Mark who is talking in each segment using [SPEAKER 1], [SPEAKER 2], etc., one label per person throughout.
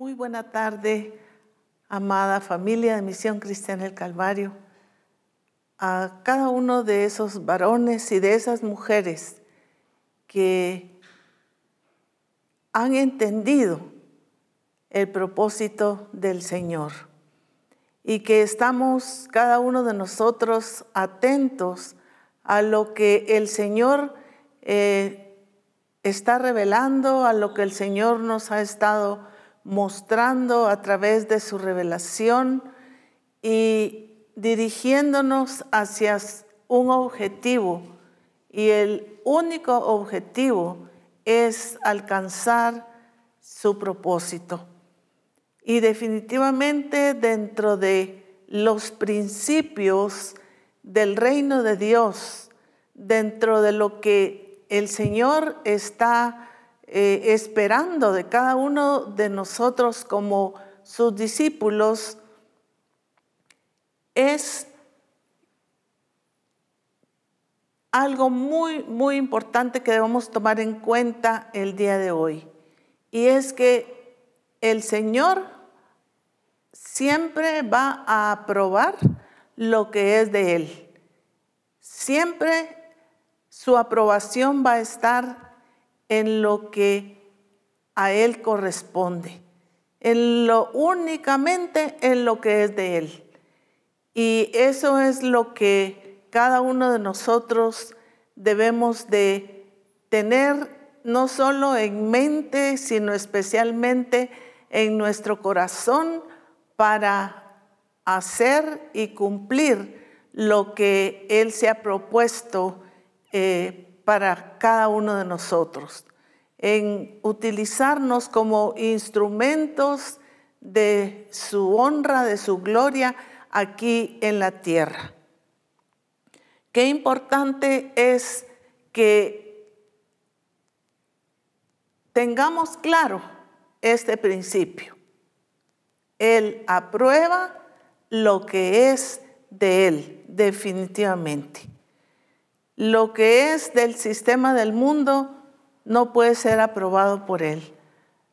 [SPEAKER 1] Muy buena tarde, amada familia de Misión Cristiana del Calvario. A cada uno de esos varones y de esas mujeres que han entendido el propósito del Señor y que estamos cada uno de nosotros atentos a lo que el Señor eh, está revelando, a lo que el Señor nos ha estado mostrando a través de su revelación y dirigiéndonos hacia un objetivo. Y el único objetivo es alcanzar su propósito. Y definitivamente dentro de los principios del reino de Dios, dentro de lo que el Señor está eh, esperando de cada uno de nosotros como sus discípulos es algo muy, muy importante que debemos tomar en cuenta el día de hoy. Y es que el Señor siempre va a aprobar lo que es de Él. Siempre su aprobación va a estar en lo que a Él corresponde, en lo únicamente en lo que es de Él. Y eso es lo que cada uno de nosotros debemos de tener no solo en mente, sino especialmente en nuestro corazón para hacer y cumplir lo que Él se ha propuesto eh, para cada uno de nosotros, en utilizarnos como instrumentos de su honra, de su gloria aquí en la tierra. Qué importante es que tengamos claro este principio. Él aprueba lo que es de Él, definitivamente. Lo que es del sistema del mundo no puede ser aprobado por Él.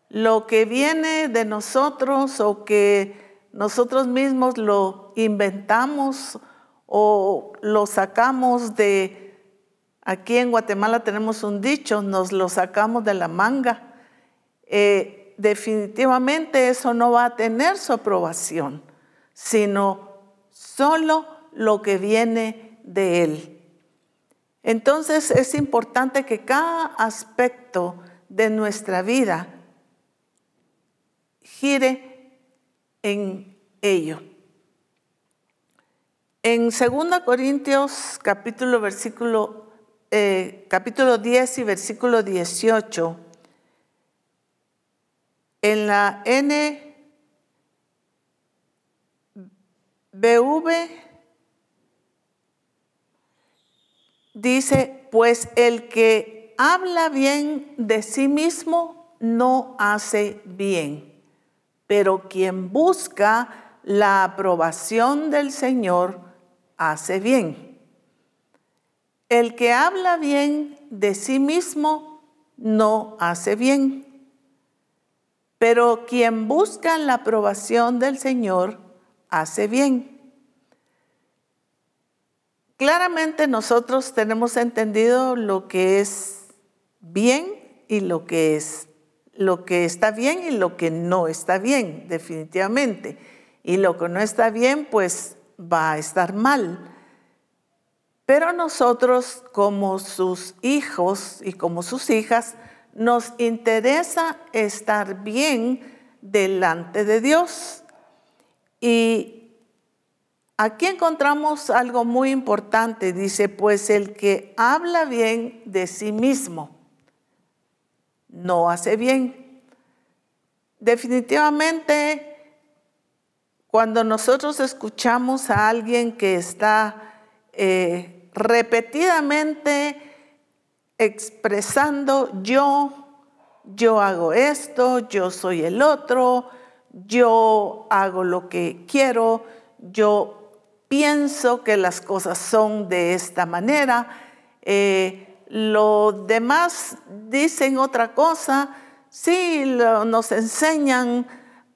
[SPEAKER 1] Lo que viene de nosotros o que nosotros mismos lo inventamos o lo sacamos de, aquí en Guatemala tenemos un dicho, nos lo sacamos de la manga. Eh, definitivamente eso no va a tener su aprobación, sino solo lo que viene de Él. Entonces es importante que cada aspecto de nuestra vida gire en ello. En 2 Corintios capítulo, versículo, eh, capítulo 10 y versículo 18, en la NBV dice, pues el que habla bien de sí mismo no hace bien, pero quien busca la aprobación del Señor hace bien. El que habla bien de sí mismo no hace bien, pero quien busca la aprobación del Señor hace bien. Claramente nosotros tenemos entendido lo que es bien y lo que es lo que está bien y lo que no está bien, definitivamente. Y lo que no está bien, pues va a estar mal. Pero nosotros como sus hijos y como sus hijas, nos interesa estar bien delante de Dios. Y Aquí encontramos algo muy importante. Dice, pues el que habla bien de sí mismo no hace bien. Definitivamente, cuando nosotros escuchamos a alguien que está eh, repetidamente expresando yo, yo hago esto, yo soy el otro, yo hago lo que quiero, yo pienso que las cosas son de esta manera, eh, los demás dicen otra cosa, sí, nos enseñan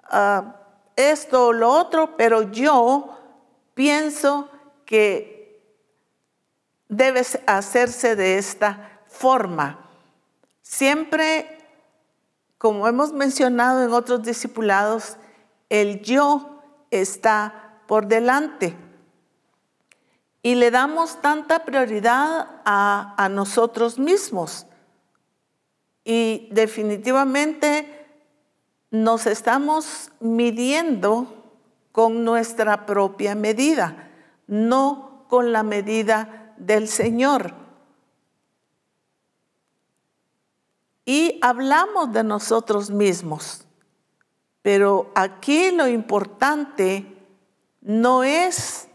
[SPEAKER 1] ah, esto o lo otro, pero yo pienso que debe hacerse de esta forma. Siempre, como hemos mencionado en otros discipulados, el yo está por delante. Y le damos tanta prioridad a, nosotros mismos. Y definitivamente nos estamos midiendo con nuestra propia medida, no con la medida del Señor. Y hablamos de nosotros mismos, pero aquí lo importante no es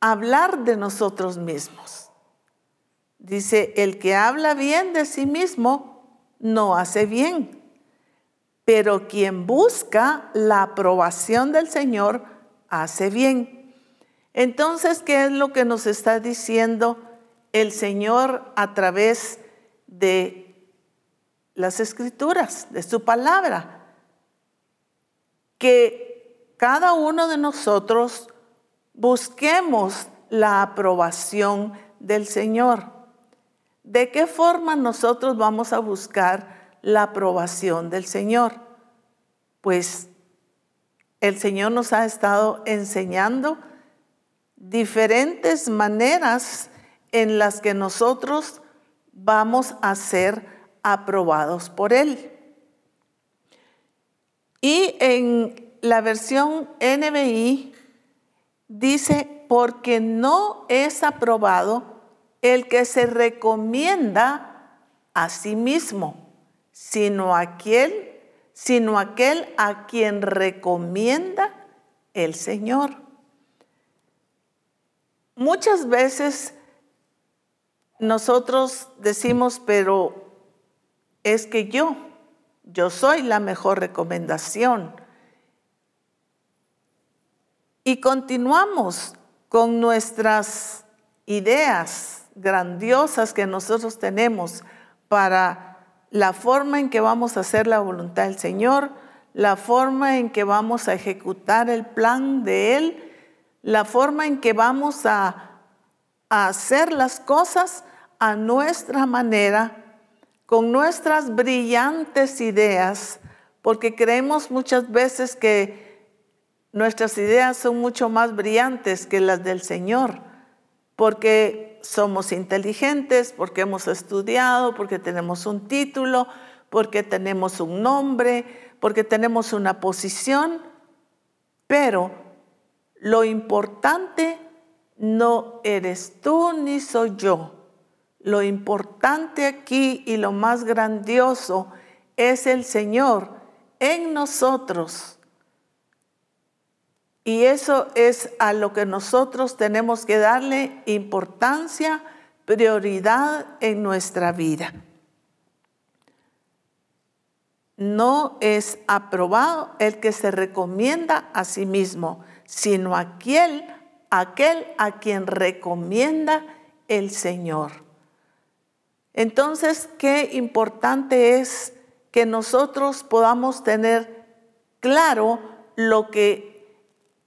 [SPEAKER 1] hablar de nosotros mismos. Dice, el que habla bien de sí mismo no hace bien, pero quien busca la aprobación del Señor hace bien. Entonces, ¿qué es lo que nos está diciendo el Señor a través de las escrituras, de su palabra? Que cada uno de nosotros busquemos la aprobación del Señor. ¿De qué forma nosotros vamos a buscar la aprobación del Señor? Pues el Señor nos ha estado enseñando diferentes maneras en las que nosotros vamos a ser aprobados por Él. Y en la versión NBI dice, porque no es aprobado el que se recomienda a sí mismo, sino aquel, sino aquel a quien recomienda el Señor. Muchas veces nosotros decimos, pero es que yo, yo soy la mejor recomendación. Y continuamos con nuestras ideas grandiosas que nosotros tenemos para la forma en que vamos a hacer la voluntad del Señor, la forma en que vamos a ejecutar el plan de Él, la forma en que vamos a, hacer las cosas a nuestra manera, con nuestras brillantes ideas, porque creemos muchas veces que nuestras ideas son mucho más brillantes que las del Señor, porque somos inteligentes, porque hemos estudiado, porque tenemos un título, porque tenemos un nombre, porque tenemos una posición, pero lo importante no eres tú ni soy yo. Lo importante aquí y lo más grandioso es el Señor en nosotros y eso es a lo que nosotros tenemos que darle importancia, prioridad en nuestra vida. No es aprobado el que se recomienda a sí mismo, sino aquel, aquel a quien recomienda el Señor. Entonces, qué importante es que nosotros podamos tener claro lo que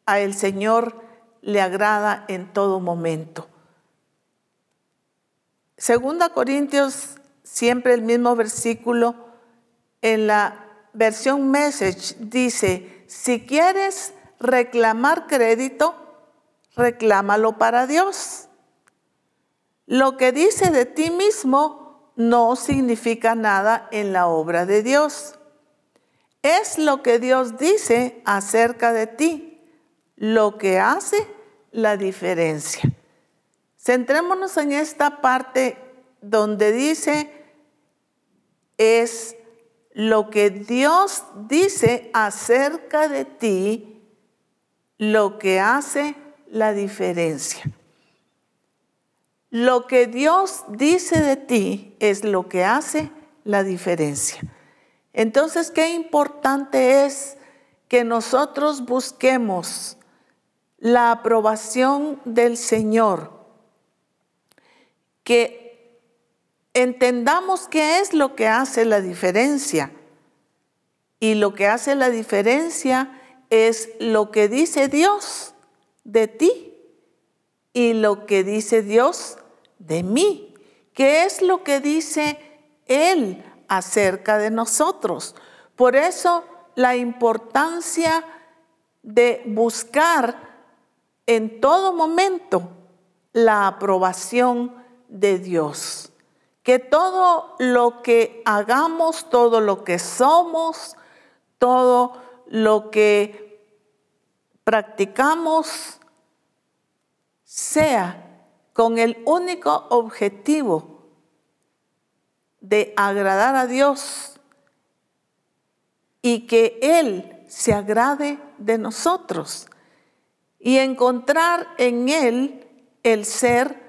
[SPEAKER 1] a el Señor le agrada en todo momento. Segunda Corintios, siempre el mismo versículo, en la versión Message dice, si quieres reclamar crédito, reclámalo para Dios. Lo que dice de ti mismo no significa nada en la obra de Dios. Es lo que Dios dice acerca de ti lo que hace la diferencia. Centrémonos en esta parte donde dice es lo que Dios dice acerca de ti, lo que hace la diferencia. Lo que Dios dice de ti es lo que hace la diferencia. Entonces, qué importante es que nosotros busquemos la aprobación del Señor, que entendamos qué es lo que hace la diferencia Y lo que hace la diferencia es lo que dice Dios de ti y lo que dice Dios de mí. ¿Qué es lo que dice Él acerca de nosotros? Por eso la importancia de buscar en todo momento la aprobación de Dios. Que todo lo que hagamos, todo lo que somos, todo lo que practicamos sea con el único objetivo de agradar a Dios y que Él se agrade de nosotros y encontrar en Él el ser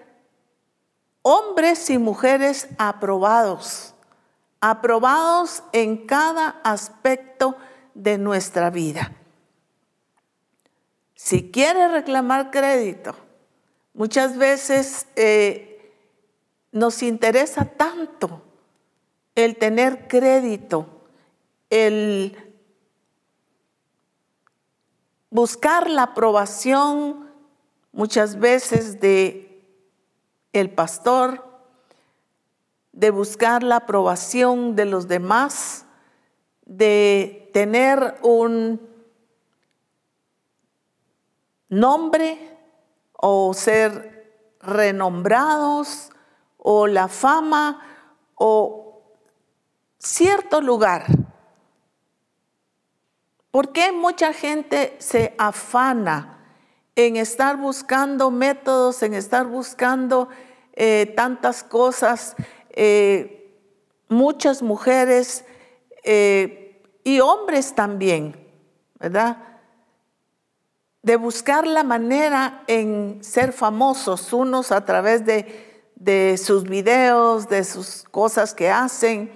[SPEAKER 1] hombres y mujeres aprobados, aprobados en cada aspecto de nuestra vida. Si quiere reclamar crédito, muchas veces eh, nos interesa tanto el tener crédito, el buscar la aprobación muchas veces de el pastor, de buscar la aprobación de los demás, de tener un nombre o ser renombrados o la fama o cierto lugar. ¿Por qué mucha gente se afana en estar buscando métodos, en estar buscando eh, tantas cosas? Eh, muchas mujeres eh, y hombres también, ¿verdad? De buscar la manera en ser famosos, unos a través de, de sus videos, de sus cosas que hacen,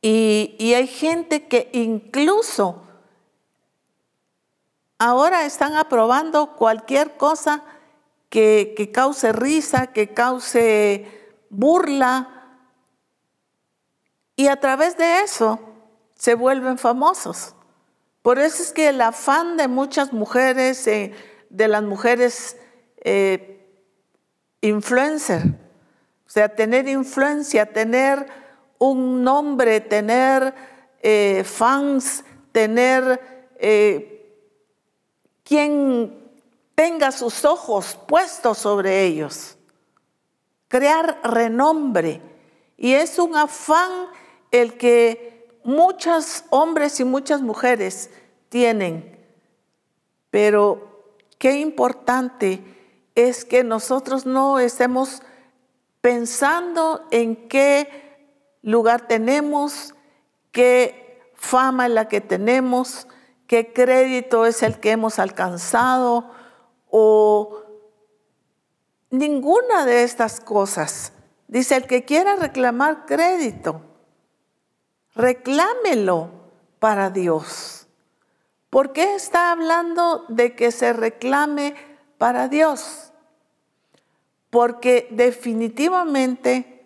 [SPEAKER 1] y, hay gente que incluso ahora están aprobando cualquier cosa que, que, cause risa, que cause burla. Y a través de eso se vuelven famosos. Por eso es que el afán de muchas mujeres, eh, de las mujeres eh, influencer, o sea, tener influencia, tener un nombre, tener eh, fans, tener eh, quien tenga sus ojos puestos sobre ellos, crear renombre. Y es un afán el que muchos hombres y muchas mujeres tienen. Pero qué importante es que nosotros no estemos pensando en qué lugar tenemos, qué fama es la que tenemos, qué crédito es el que hemos alcanzado o ninguna de estas cosas. Dice, el que quiera reclamar crédito, reclámelo para Dios. ¿Por qué está hablando de que se reclame para Dios? Porque definitivamente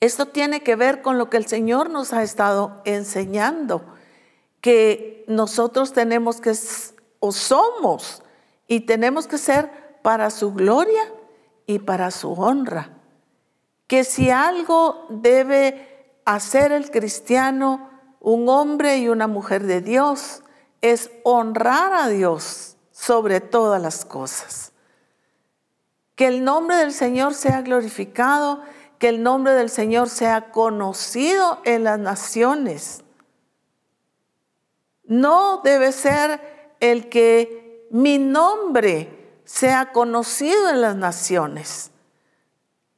[SPEAKER 1] esto tiene que ver con lo que el Señor nos ha estado enseñando, que nosotros tenemos que, o somos, y tenemos que ser para su gloria y para su honra. Que si algo debe hacer el cristiano, un hombre y una mujer de Dios, es honrar a Dios sobre todas las cosas. Que el nombre del Señor sea glorificado que el nombre del Señor sea conocido en las naciones. No debe ser el que mi nombre sea conocido en las naciones,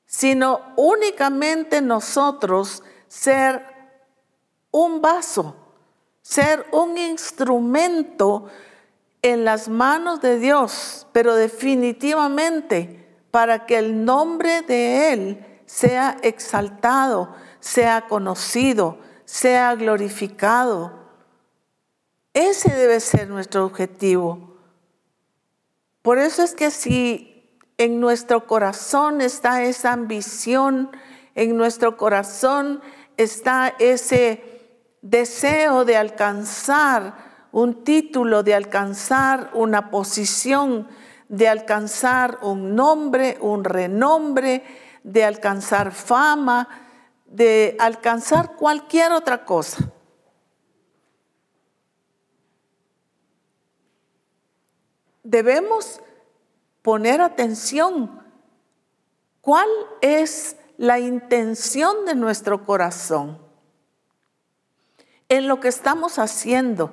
[SPEAKER 1] sino únicamente nosotros ser un vaso, ser un instrumento en las manos de Dios, pero definitivamente para que el nombre de Él sea exaltado, sea conocido, sea glorificado. Ese debe ser nuestro objetivo. Por eso es que si en nuestro corazón está esa ambición, en nuestro corazón está ese deseo de alcanzar un título, de alcanzar una posición, de alcanzar un nombre, un renombre, de alcanzar fama, de alcanzar cualquier otra cosa. Debemos poner atención. ¿Cuál es la intención de nuestro corazón? En lo que estamos haciendo,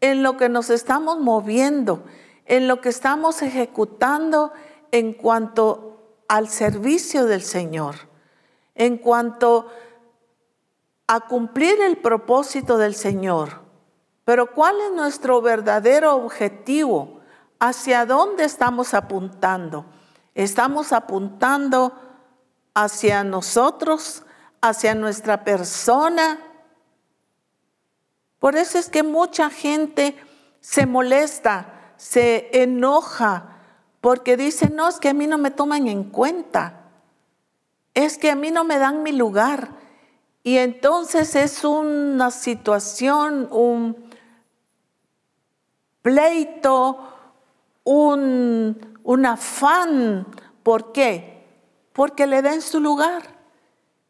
[SPEAKER 1] en lo que nos estamos moviendo, en lo que estamos ejecutando en cuanto al servicio del Señor, en cuanto a cumplir el propósito del Señor. Pero ¿cuál es nuestro verdadero objetivo? ¿Hacia dónde estamos apuntando? ¿Estamos apuntando hacia nosotros, hacia nuestra persona? Por eso es que mucha gente se molesta, se enoja, porque dice, no, es que a mí no me toman en cuenta, es que a mí no me dan mi lugar. Y entonces es una situación, un pleito, un, un afán. ¿Por qué? Porque le den su lugar.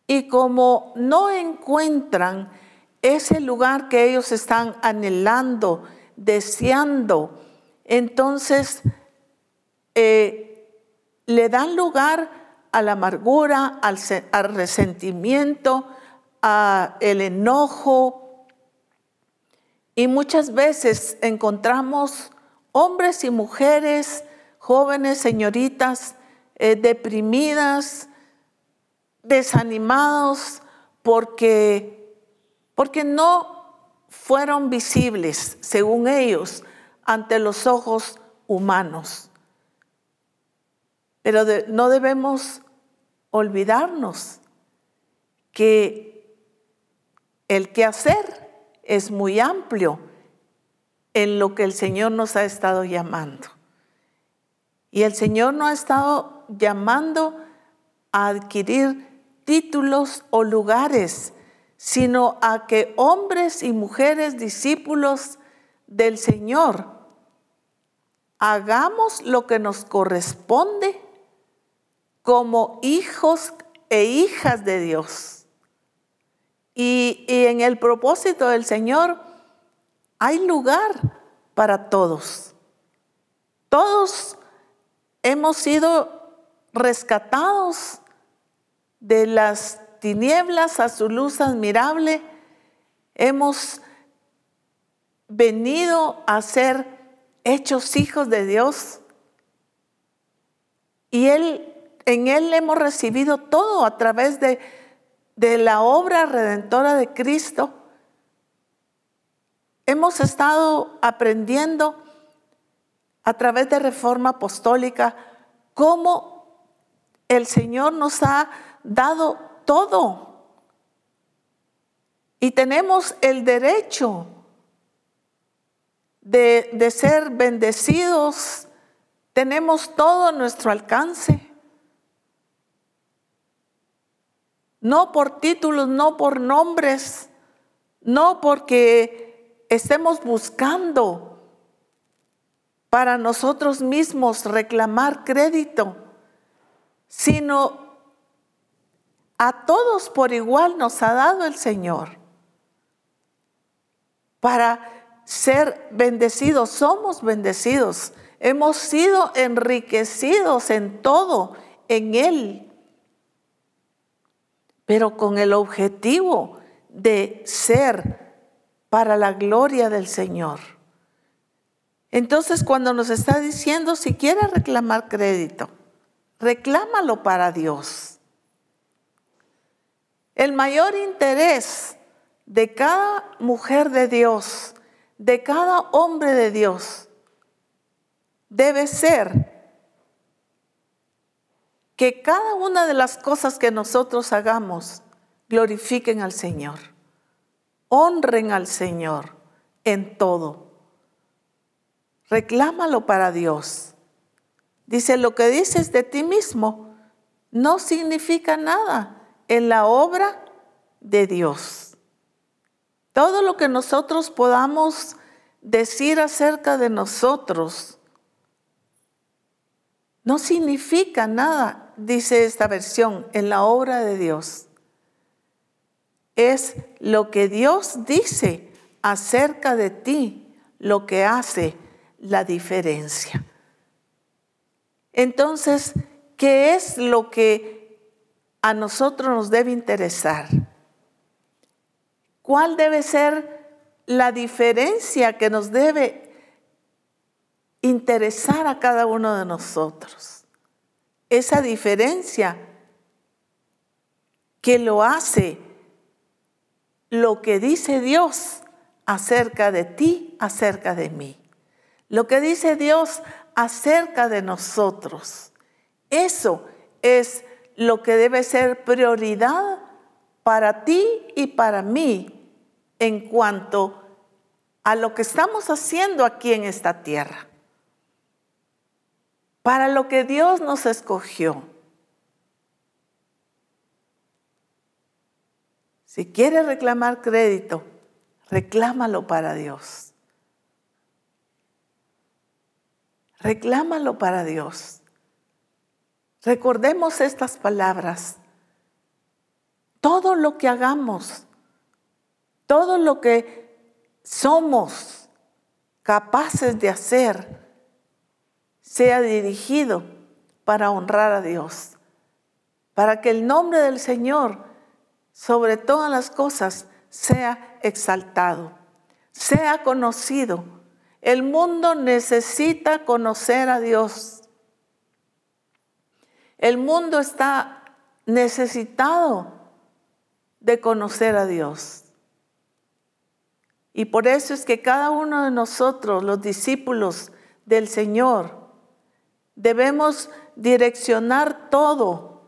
[SPEAKER 1] Y como no encuentran ese lugar que ellos están anhelando, deseando, entonces eh, le dan lugar a la amargura, al, resentimiento, al enojo. Y muchas veces encontramos hombres y mujeres, jóvenes, señoritas, eh, deprimidas, desanimados, porque porque no fueron visibles, según ellos, ante los ojos humanos. Pero no debemos olvidarnos que el quehacer es muy amplio en lo que el Señor nos ha estado llamando. Y el Señor nos ha estado llamando a adquirir títulos o lugares sino a que hombres y mujeres discípulos del Señor hagamos lo que nos corresponde como hijos e hijas de Dios. Y, en el propósito del Señor hay lugar para todos. Todos hemos sido rescatados de las tinieblas a su luz admirable, hemos venido a ser hechos hijos de Dios. Y él, en Él hemos recibido todo a través de, de la obra redentora de Cristo. Hemos estado aprendiendo a través de reforma apostólica cómo el Señor nos ha dado todo. Y tenemos el derecho de, de ser bendecidos. Tenemos todo a nuestro alcance. No por títulos, no por nombres, no porque estemos buscando para nosotros mismos reclamar crédito, sino a todos por igual nos ha dado el Señor para ser bendecidos. Somos bendecidos. Hemos sido enriquecidos en todo, en Él, pero con el objetivo de ser para la gloria del Señor. Entonces, cuando nos está diciendo, si quieres reclamar crédito, reclámalo para Dios. El mayor interés de cada mujer de Dios, de cada hombre de Dios, debe ser que cada una de las cosas que nosotros hagamos glorifiquen al Señor, honren al Señor en todo. Reclámalo para Dios. Dice, lo que dices de ti mismo no significa nada en la obra de Dios. Todo lo que nosotros podamos decir acerca de nosotros no significa nada, dice esta versión, en la obra de Dios. Es lo que Dios dice acerca de ti lo que hace la diferencia. Entonces, ¿qué es lo que a nosotros nos debe interesar? ¿Cuál debe ser la diferencia que nos debe interesar a cada uno de nosotros. Esa diferencia que lo hace lo que dice Dios acerca de ti, acerca de mí. Lo que dice Dios acerca de nosotros. Eso es lo que debe ser prioridad para ti y para mí en cuanto a lo que estamos haciendo aquí en esta tierra, para lo que Dios nos escogió. Si quieres reclamar crédito, reclámalo para Dios. Reclámalo para Dios. Recordemos estas palabras. Todo lo que hagamos, todo lo que somos capaces de hacer sea dirigido para honrar a Dios, para que el nombre del Señor sobre todas las cosas sea exaltado, sea conocido. El mundo necesita conocer a Dios. El mundo está necesitado de conocer a Dios. Y por eso es que cada uno de nosotros, los discípulos del Señor, debemos direccionar todo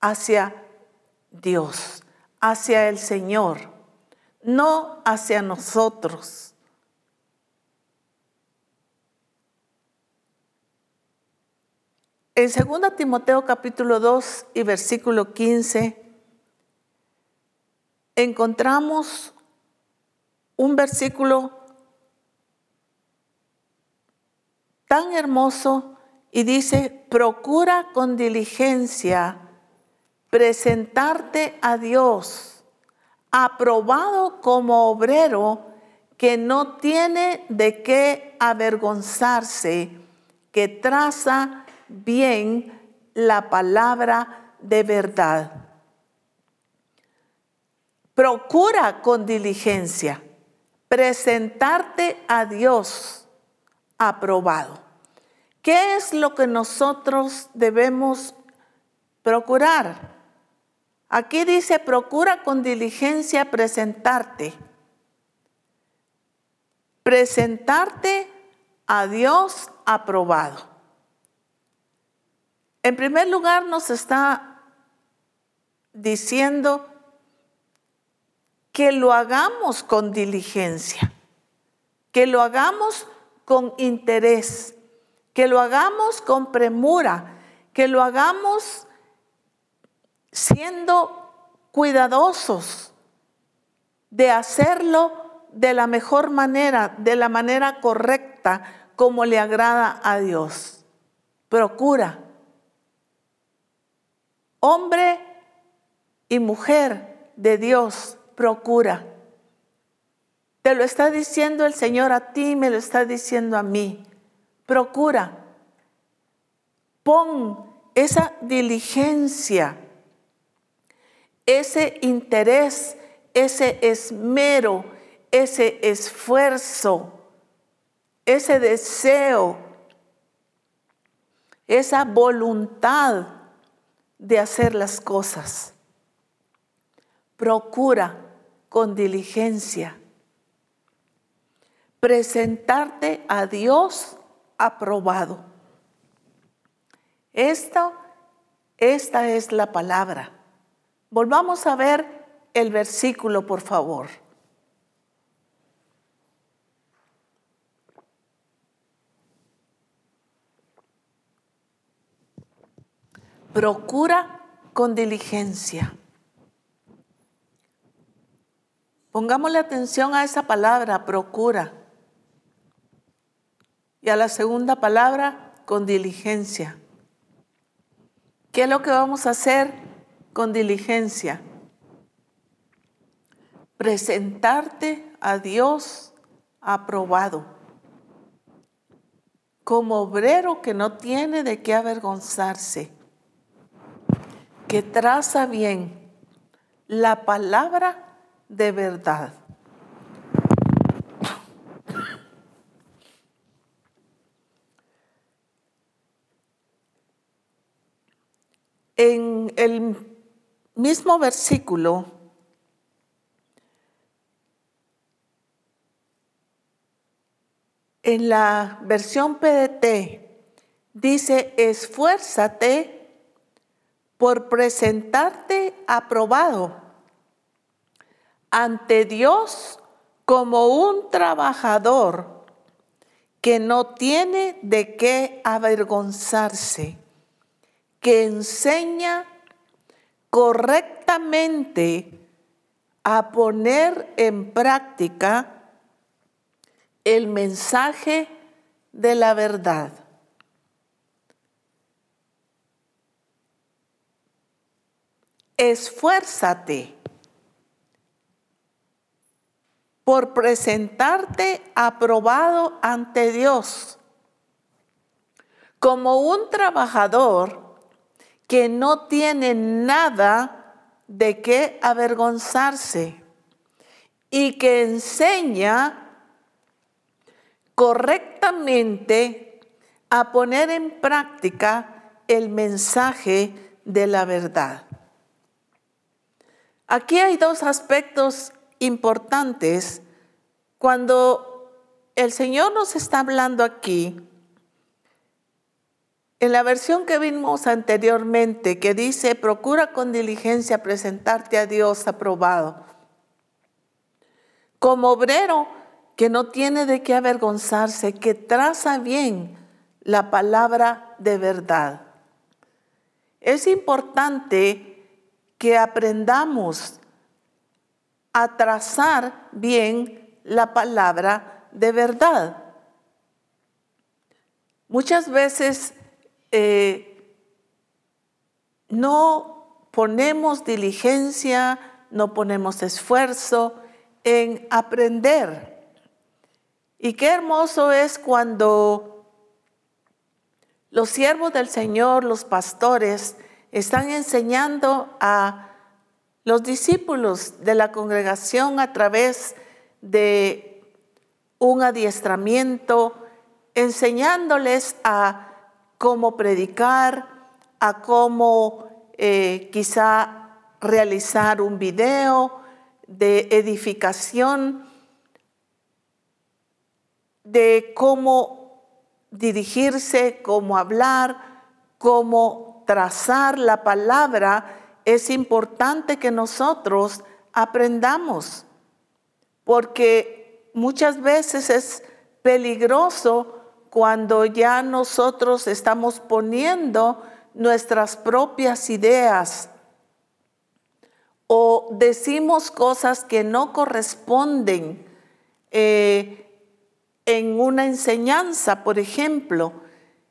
[SPEAKER 1] hacia Dios, hacia el Señor, no hacia nosotros. En 2 Timoteo capítulo 2 y versículo 15 encontramos un versículo tan hermoso y dice, procura con diligencia presentarte a Dios, aprobado como obrero que no tiene de qué avergonzarse, que traza bien la palabra de verdad. Procura con diligencia presentarte a Dios aprobado. ¿Qué es lo que nosotros debemos procurar? Aquí dice, procura con diligencia presentarte. Presentarte a Dios aprobado. En primer lugar nos está diciendo que lo hagamos con diligencia, que lo hagamos con interés, que lo hagamos con premura, que lo hagamos siendo cuidadosos de hacerlo de la mejor manera, de la manera correcta, como le agrada a Dios. Procura. Hombre y mujer de Dios, procura. Te lo está diciendo el Señor a ti, me lo está diciendo a mí. Procura. Pon esa diligencia, ese interés, ese esmero, ese esfuerzo, ese deseo, esa voluntad de hacer las cosas. Procura con diligencia. Presentarte a Dios aprobado. Esto, esta es la palabra. Volvamos a ver el versículo, por favor. Procura con diligencia Pongámosle atención a esa palabra, procura. Y a la segunda palabra, con diligencia. ¿Qué es lo que vamos a hacer con diligencia? Presentarte a Dios aprobado, como obrero que no tiene de qué avergonzarse, que traza bien la palabra de verdad. En el mismo versículo, en la versión PDT, dice, esfuérzate por presentarte aprobado ante Dios como un trabajador que no tiene de qué avergonzarse que enseña correctamente a poner en práctica el mensaje de la verdad. Esfuérzate por presentarte aprobado ante Dios como un trabajador que no tiene nada de qué avergonzarse y que enseña correctamente a poner en práctica el mensaje de la verdad. Aquí hay dos aspectos importantes cuando el Señor nos está hablando aquí en la versión que vimos anteriormente, que dice, procura con diligencia presentarte a Dios aprobado, como obrero que no tiene de qué avergonzarse, que traza bien la palabra de verdad. Es importante que aprendamos a trazar bien la palabra de verdad. Muchas veces eh, no ponemos diligencia, no ponemos esfuerzo en aprender. Y qué hermoso es cuando los siervos del Señor, los pastores, están enseñando a los discípulos de la congregación a través de un adiestramiento, enseñándoles a cómo predicar, a cómo eh, quizá realizar un video de edificación, de cómo dirigirse, cómo hablar, cómo trazar la palabra, es importante que nosotros aprendamos, porque muchas veces es peligroso cuando ya nosotros estamos poniendo nuestras propias ideas o decimos cosas que no corresponden eh, en una enseñanza, por ejemplo.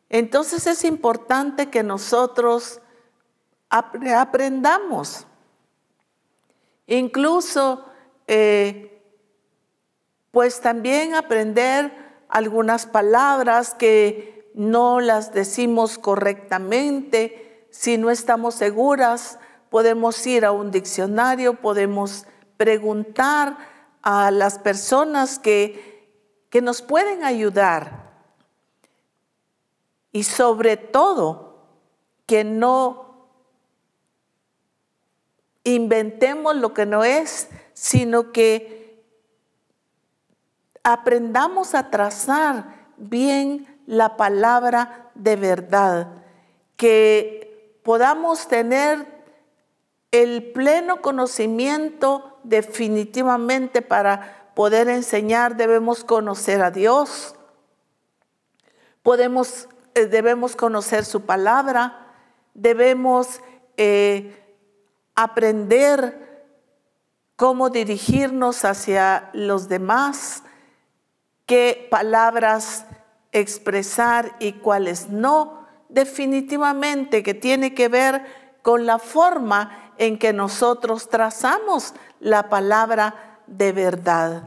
[SPEAKER 1] Entonces es importante que nosotros aprendamos. Incluso, eh, pues también aprender algunas palabras que no las decimos correctamente, si no estamos seguras, podemos ir a un diccionario, podemos preguntar a las personas que, que nos pueden ayudar. Y sobre todo, que no inventemos lo que no es, sino que aprendamos a trazar bien la palabra de verdad, que podamos tener el pleno conocimiento definitivamente para poder enseñar debemos conocer a Dios, podemos, eh, debemos conocer su palabra, debemos eh, aprender cómo dirigirnos hacia los demás, qué palabras expresar y cuáles no, definitivamente que tiene que ver con la forma en que nosotros trazamos la palabra de verdad.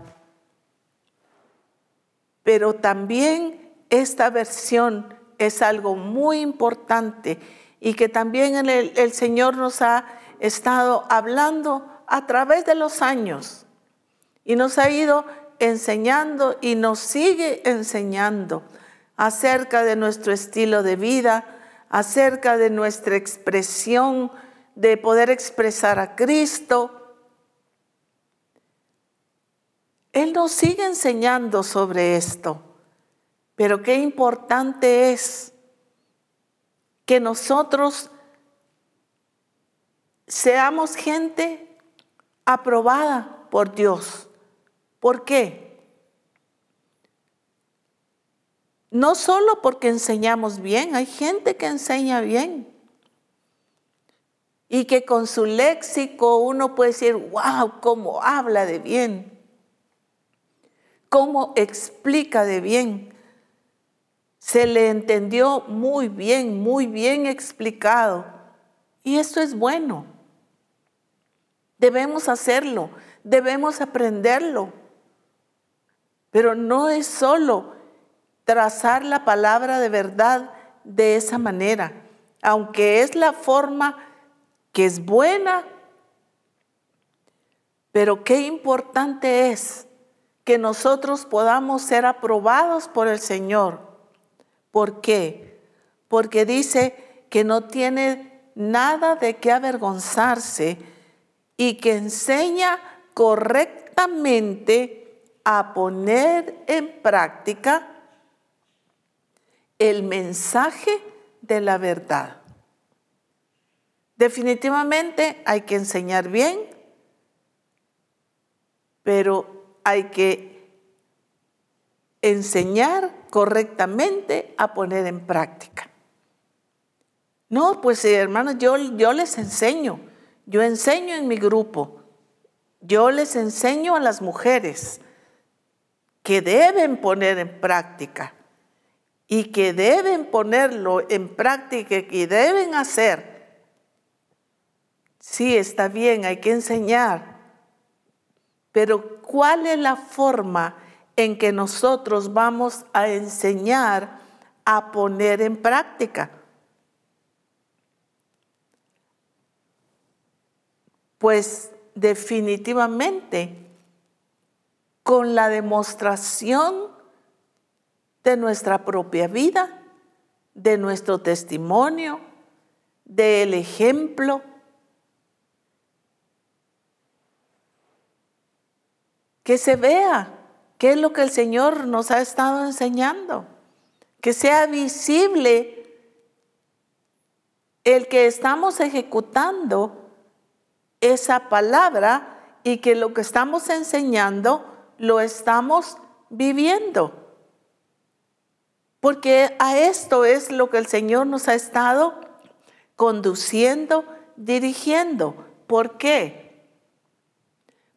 [SPEAKER 1] Pero también esta versión es algo muy importante y que también el, el Señor nos ha estado hablando a través de los años y nos ha ido enseñando y nos sigue enseñando acerca de nuestro estilo de vida, acerca de nuestra expresión, de poder expresar a Cristo. Él nos sigue enseñando sobre esto, pero qué importante es que nosotros seamos gente aprobada por Dios. ¿Por qué? No solo porque enseñamos bien, hay gente que enseña bien. Y que con su léxico uno puede decir, wow, cómo habla de bien, cómo explica de bien. Se le entendió muy bien, muy bien explicado. Y esto es bueno. Debemos hacerlo, debemos aprenderlo. Pero no es solo trazar la palabra de verdad de esa manera, aunque es la forma que es buena, pero qué importante es que nosotros podamos ser aprobados por el Señor. ¿Por qué? Porque dice que no tiene nada de qué avergonzarse y que enseña correctamente a poner en práctica el mensaje de la verdad. Definitivamente hay que enseñar bien, pero hay que enseñar correctamente a poner en práctica. No, pues eh, hermanos, yo, yo les enseño, yo enseño en mi grupo, yo les enseño a las mujeres que deben poner en práctica y que deben ponerlo en práctica y deben hacer. Sí, está bien, hay que enseñar, pero ¿cuál es la forma en que nosotros vamos a enseñar a poner en práctica? Pues definitivamente con la demostración de nuestra propia vida, de nuestro testimonio, del ejemplo. Que se vea qué es lo que el Señor nos ha estado enseñando, que sea visible el que estamos ejecutando esa palabra y que lo que estamos enseñando lo estamos viviendo. Porque a esto es lo que el Señor nos ha estado conduciendo, dirigiendo. ¿Por qué?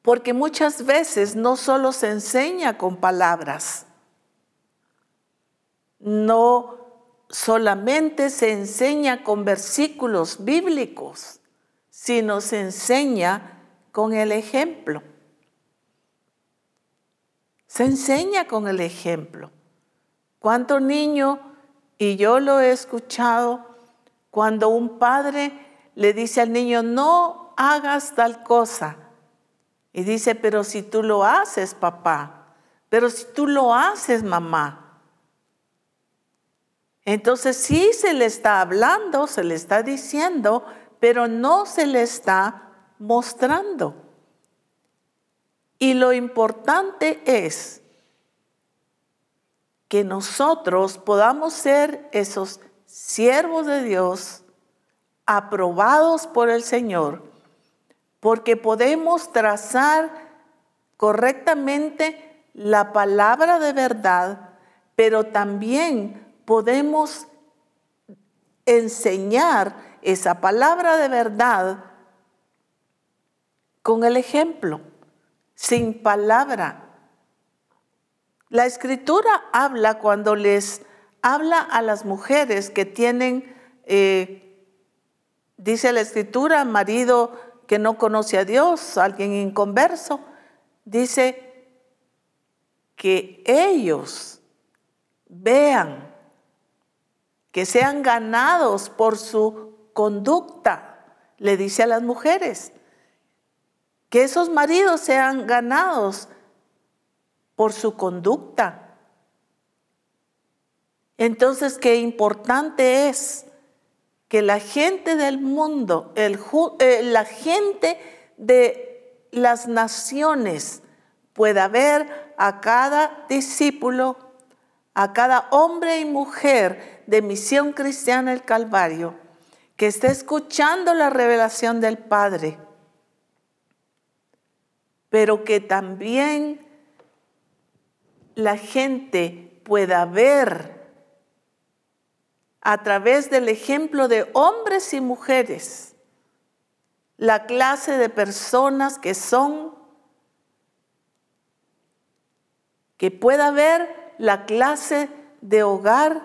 [SPEAKER 1] Porque muchas veces no solo se enseña con palabras, no solamente se enseña con versículos bíblicos, sino se enseña con el ejemplo. Se enseña con el ejemplo. ¿Cuánto niño, y yo lo he escuchado, cuando un padre le dice al niño, no hagas tal cosa? Y dice, pero si tú lo haces, papá, pero si tú lo haces, mamá. Entonces sí se le está hablando, se le está diciendo, pero no se le está mostrando. Y lo importante es que nosotros podamos ser esos siervos de Dios aprobados por el Señor, porque podemos trazar correctamente la palabra de verdad, pero también podemos enseñar esa palabra de verdad con el ejemplo. Sin palabra. La escritura habla cuando les habla a las mujeres que tienen, eh, dice la escritura, marido que no conoce a Dios, alguien inconverso, dice que ellos vean, que sean ganados por su conducta, le dice a las mujeres, que esos maridos sean ganados por su conducta. Entonces, qué importante es que la gente del mundo, eh, la gente de las naciones pueda ver a cada discípulo, a cada hombre y mujer de Misión Cristiana el Calvario, que esté escuchando la revelación del Padre, pero que también la gente pueda ver a través del ejemplo de hombres y mujeres la clase de personas que son, que pueda ver la clase de hogar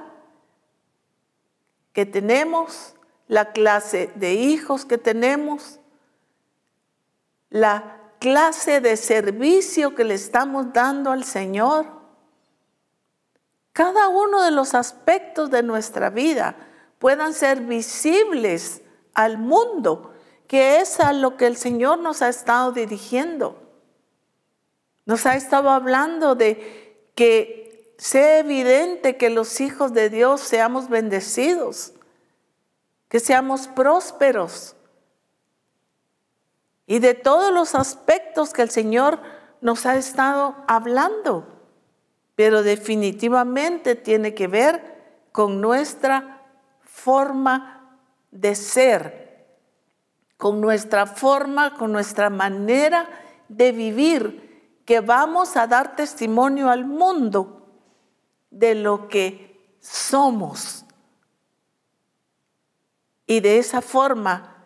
[SPEAKER 1] que tenemos, la clase de hijos que tenemos, la clase de servicio que le estamos dando al Señor cada uno de los aspectos de nuestra vida puedan ser visibles al mundo, que es a lo que el Señor nos ha estado dirigiendo. Nos ha estado hablando de que sea evidente que los hijos de Dios seamos bendecidos, que seamos prósperos y de todos los aspectos que el Señor nos ha estado hablando pero definitivamente tiene que ver con nuestra forma de ser, con nuestra forma, con nuestra manera de vivir, que vamos a dar testimonio al mundo de lo que somos. Y de esa forma,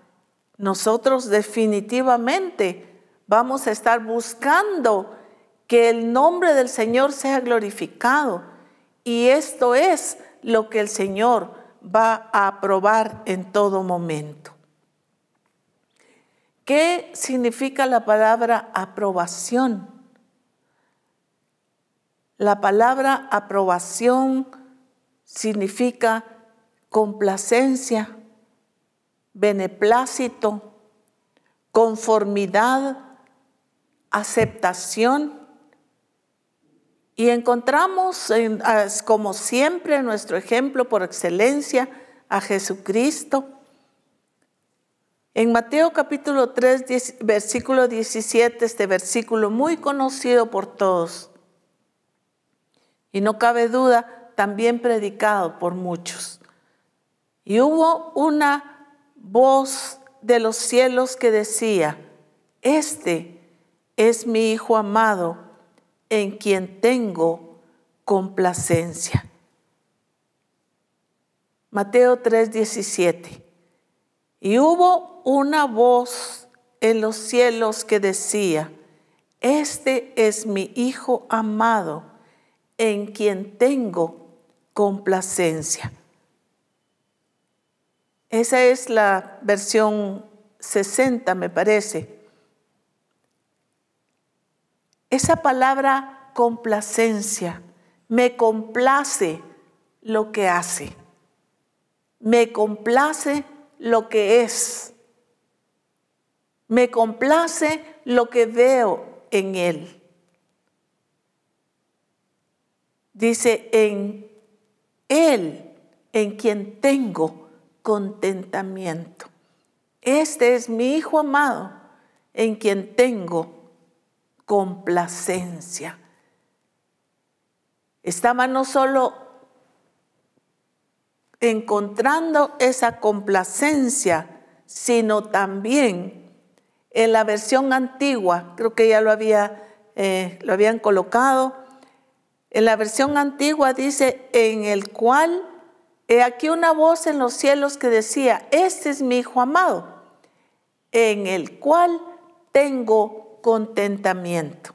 [SPEAKER 1] nosotros definitivamente vamos a estar buscando que el nombre del Señor sea glorificado. Y esto es lo que el Señor va a aprobar en todo momento. ¿Qué significa la palabra aprobación? La palabra aprobación significa complacencia, beneplácito, conformidad, aceptación y encontramos, como siempre, nuestro ejemplo por excelencia a Jesucristo. En Mateo capítulo 3, versículo 17, este versículo muy conocido por todos, y no cabe duda, también predicado por muchos. Y hubo una voz de los cielos que decía, este es mi Hijo amado en quien tengo complacencia. Mateo 3:17. Y hubo una voz en los cielos que decía, este es mi Hijo amado, en quien tengo complacencia. Esa es la versión 60, me parece. Esa palabra complacencia, me complace lo que hace, me complace lo que es, me complace lo que veo en Él. Dice, en Él, en quien tengo contentamiento. Este es mi Hijo amado, en quien tengo complacencia. Estaba no solo encontrando esa complacencia, sino también en la versión antigua, creo que ya lo, había, eh, lo habían colocado, en la versión antigua dice, en el cual, he aquí una voz en los cielos que decía, este es mi Hijo amado, en el cual tengo contentamiento.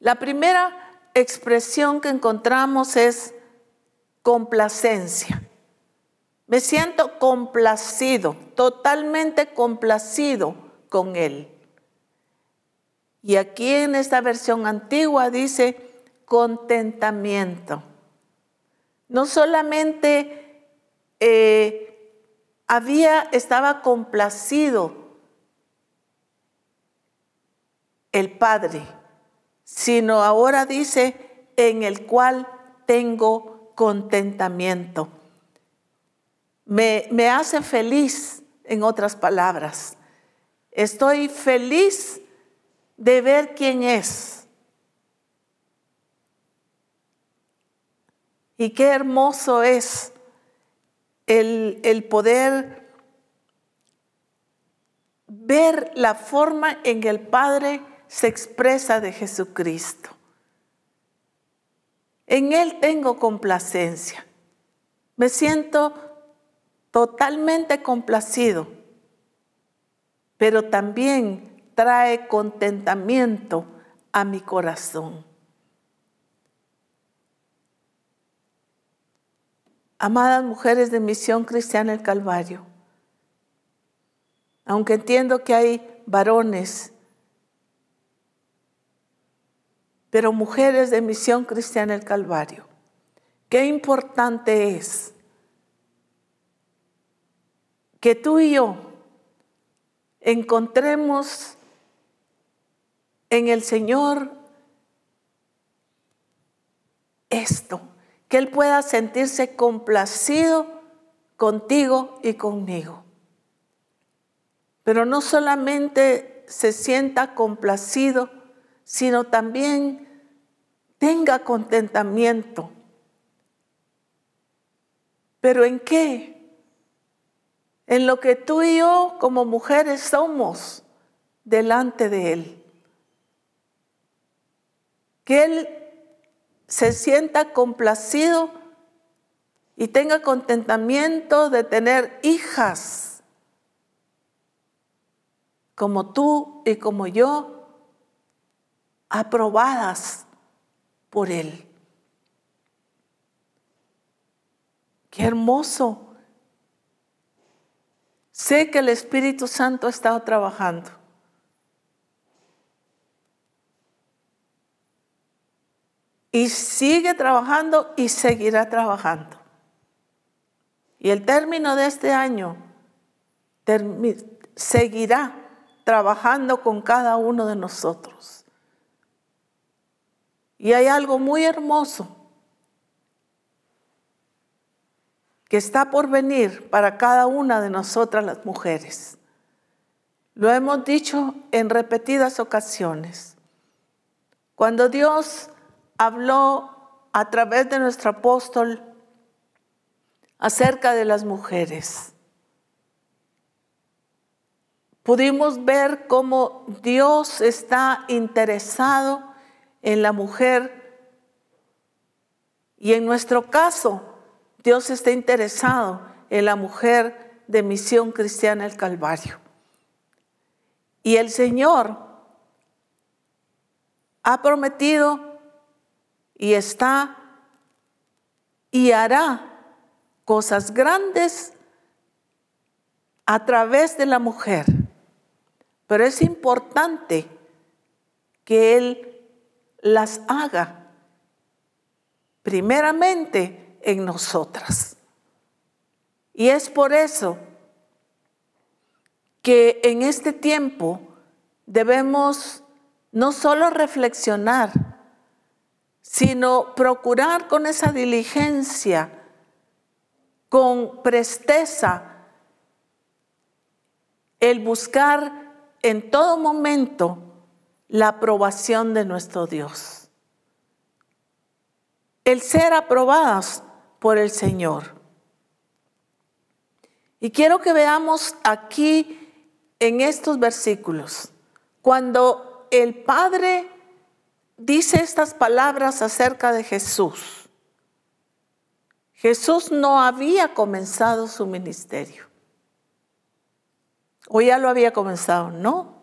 [SPEAKER 1] La primera expresión que encontramos es complacencia. Me siento complacido, totalmente complacido con Él. Y aquí en esta versión antigua dice contentamiento. No solamente eh, había, estaba complacido el Padre, sino ahora dice en el cual tengo contentamiento. Me, me hace feliz, en otras palabras. Estoy feliz de ver quién es. Y qué hermoso es el, el poder ver la forma en que el Padre se expresa de Jesucristo. En Él tengo complacencia. Me siento totalmente complacido, pero también trae contentamiento a mi corazón. Amadas mujeres de Misión Cristiana el Calvario, aunque entiendo que hay varones, pero mujeres de Misión Cristiana el Calvario, qué importante es que tú y yo encontremos en el Señor esto, que Él pueda sentirse complacido contigo y conmigo. Pero no solamente se sienta complacido, sino también tenga contentamiento. ¿Pero en qué? En lo que tú y yo como mujeres somos delante de Él que Él se sienta complacido y tenga contentamiento de tener hijas como tú y como yo, aprobadas por Él. Qué hermoso. Sé que el Espíritu Santo ha estado trabajando. Y sigue trabajando y seguirá trabajando. Y el término de este año seguirá trabajando con cada uno de nosotros. Y hay algo muy hermoso que está por venir para cada una de nosotras las mujeres. Lo hemos dicho en repetidas ocasiones. Cuando Dios habló a través de nuestro apóstol acerca de las mujeres. Pudimos ver cómo Dios está interesado en la mujer y en nuestro caso Dios está interesado en la mujer de Misión Cristiana el Calvario. Y el Señor ha prometido y está y hará cosas grandes a través de la mujer. Pero es importante que Él las haga primeramente en nosotras. Y es por eso que en este tiempo debemos no solo reflexionar, sino procurar con esa diligencia, con presteza, el buscar en todo momento la aprobación de nuestro Dios. El ser aprobadas por el Señor. Y quiero que veamos aquí en estos versículos, cuando el Padre dice estas palabras acerca de Jesús. Jesús no había comenzado su ministerio. ¿O ya lo había comenzado? No.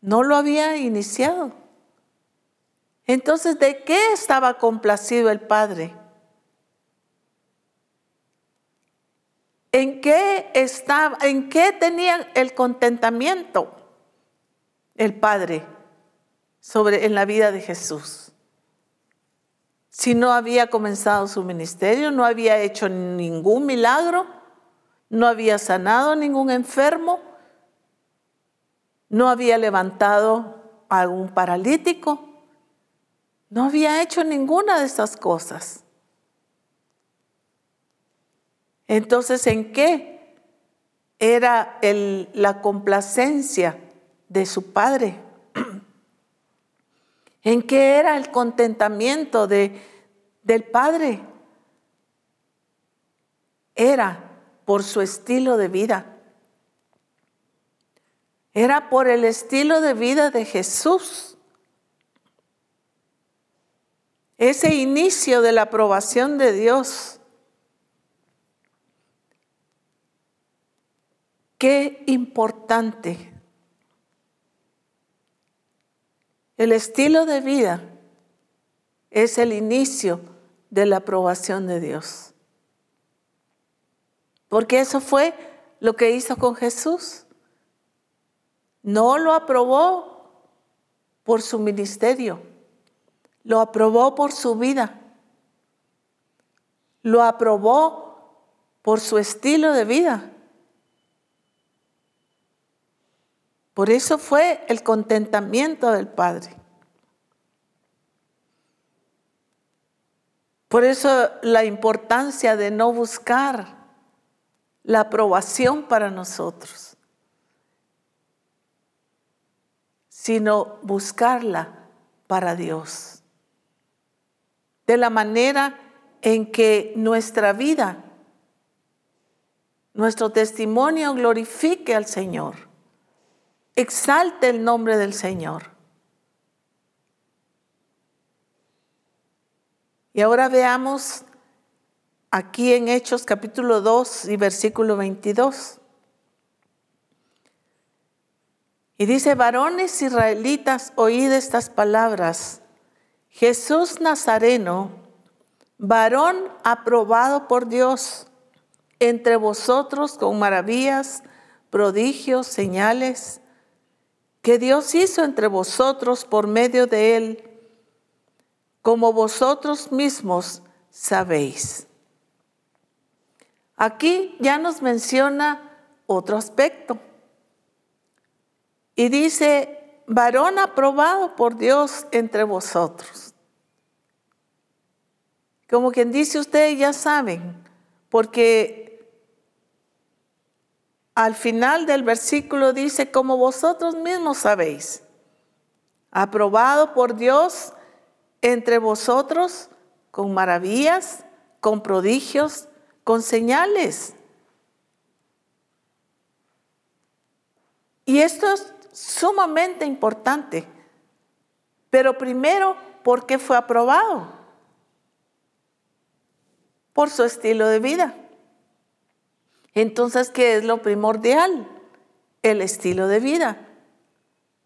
[SPEAKER 1] no lo había iniciado. Entonces, ¿de qué estaba complacido el Padre? ¿En qué estaba, en qué tenía el contentamiento el Padre sobre en la vida de Jesús? Si no había comenzado su ministerio, no había hecho ningún milagro, no había sanado ningún enfermo, no había levantado a un paralítico, no había hecho ninguna de estas cosas. Entonces, ¿en qué era la complacencia de su padre? ¿En qué era el contentamiento de, del padre? Era por su estilo de vida. Era por el estilo de vida de Jesús. Ese inicio de la aprobación de Dios. Qué importante. El estilo de vida es el inicio de la aprobación de Dios. Porque eso fue lo que hizo con Jesús. No lo aprobó por su ministerio, lo aprobó por su vida, lo aprobó por su estilo de vida. Por eso fue el contentamiento del Padre. Por eso la importancia de no buscar la aprobación para nosotros. sino buscarla para Dios. De la manera en que nuestra vida, nuestro testimonio glorifique al Señor, exalte el nombre del Señor. Y ahora veamos aquí en Hechos capítulo 2 y versículo 22. Y dice, varones israelitas, oíd estas palabras. Jesús Nazareno, varón aprobado por Dios entre vosotros con maravillas, prodigios, señales, que Dios hizo entre vosotros por medio de él, como vosotros mismos sabéis. Aquí ya nos menciona otro aspecto y dice, varón aprobado por Dios entre vosotros. Como quien dice, ustedes ya saben, porque al final del versículo dice, como vosotros mismos sabéis, aprobado por Dios entre vosotros con maravillas, con prodigios, con señales. Y esto es sumamente importante. Pero primero, ¿por qué fue aprobado? Por su estilo de vida. Entonces, ¿qué es lo primordial? El estilo de vida.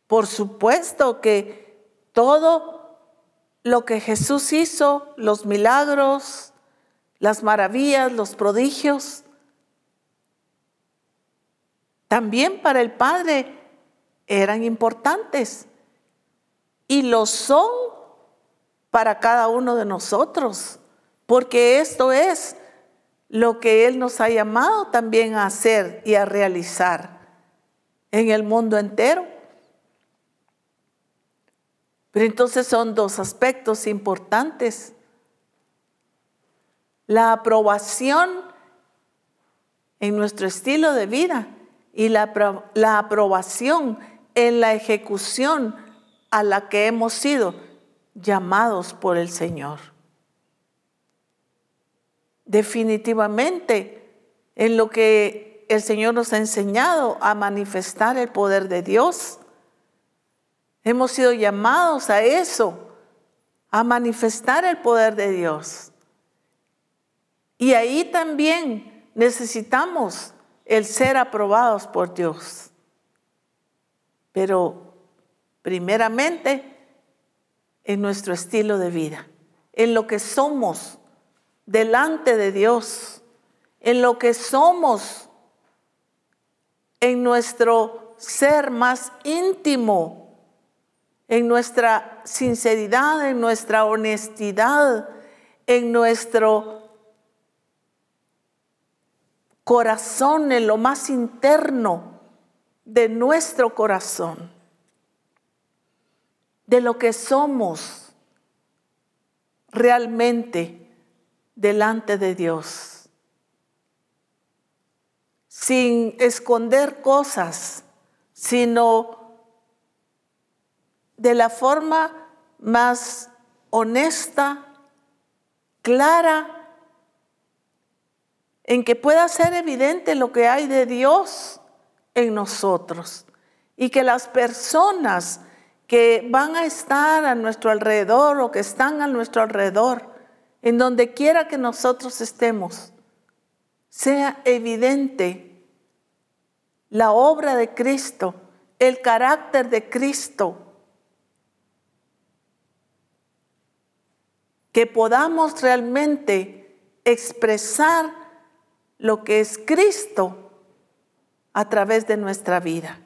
[SPEAKER 1] Por supuesto que todo lo que Jesús hizo, los milagros, las maravillas, los prodigios, también para el Padre eran importantes y lo son para cada uno de nosotros, porque esto es lo que Él nos ha llamado también a hacer y a realizar en el mundo entero. Pero entonces son dos aspectos importantes. La aprobación en nuestro estilo de vida y la, la aprobación en la ejecución a la que hemos sido llamados por el Señor. Definitivamente, en lo que el Señor nos ha enseñado a manifestar el poder de Dios, hemos sido llamados a eso, a manifestar el poder de Dios. Y ahí también necesitamos el ser aprobados por Dios. Pero primeramente en nuestro estilo de vida, en lo que somos delante de Dios, en lo que somos en nuestro ser más íntimo, en nuestra sinceridad, en nuestra honestidad, en nuestro corazón, en lo más interno de nuestro corazón, de lo que somos realmente delante de Dios, sin esconder cosas, sino de la forma más honesta, clara, en que pueda ser evidente lo que hay de Dios en nosotros. Y que las personas que van a estar a nuestro alrededor o que están a nuestro alrededor, en donde quiera que nosotros estemos, sea evidente la obra de Cristo, el carácter de Cristo, que podamos realmente expresar lo que es Cristo a través de nuestra vida.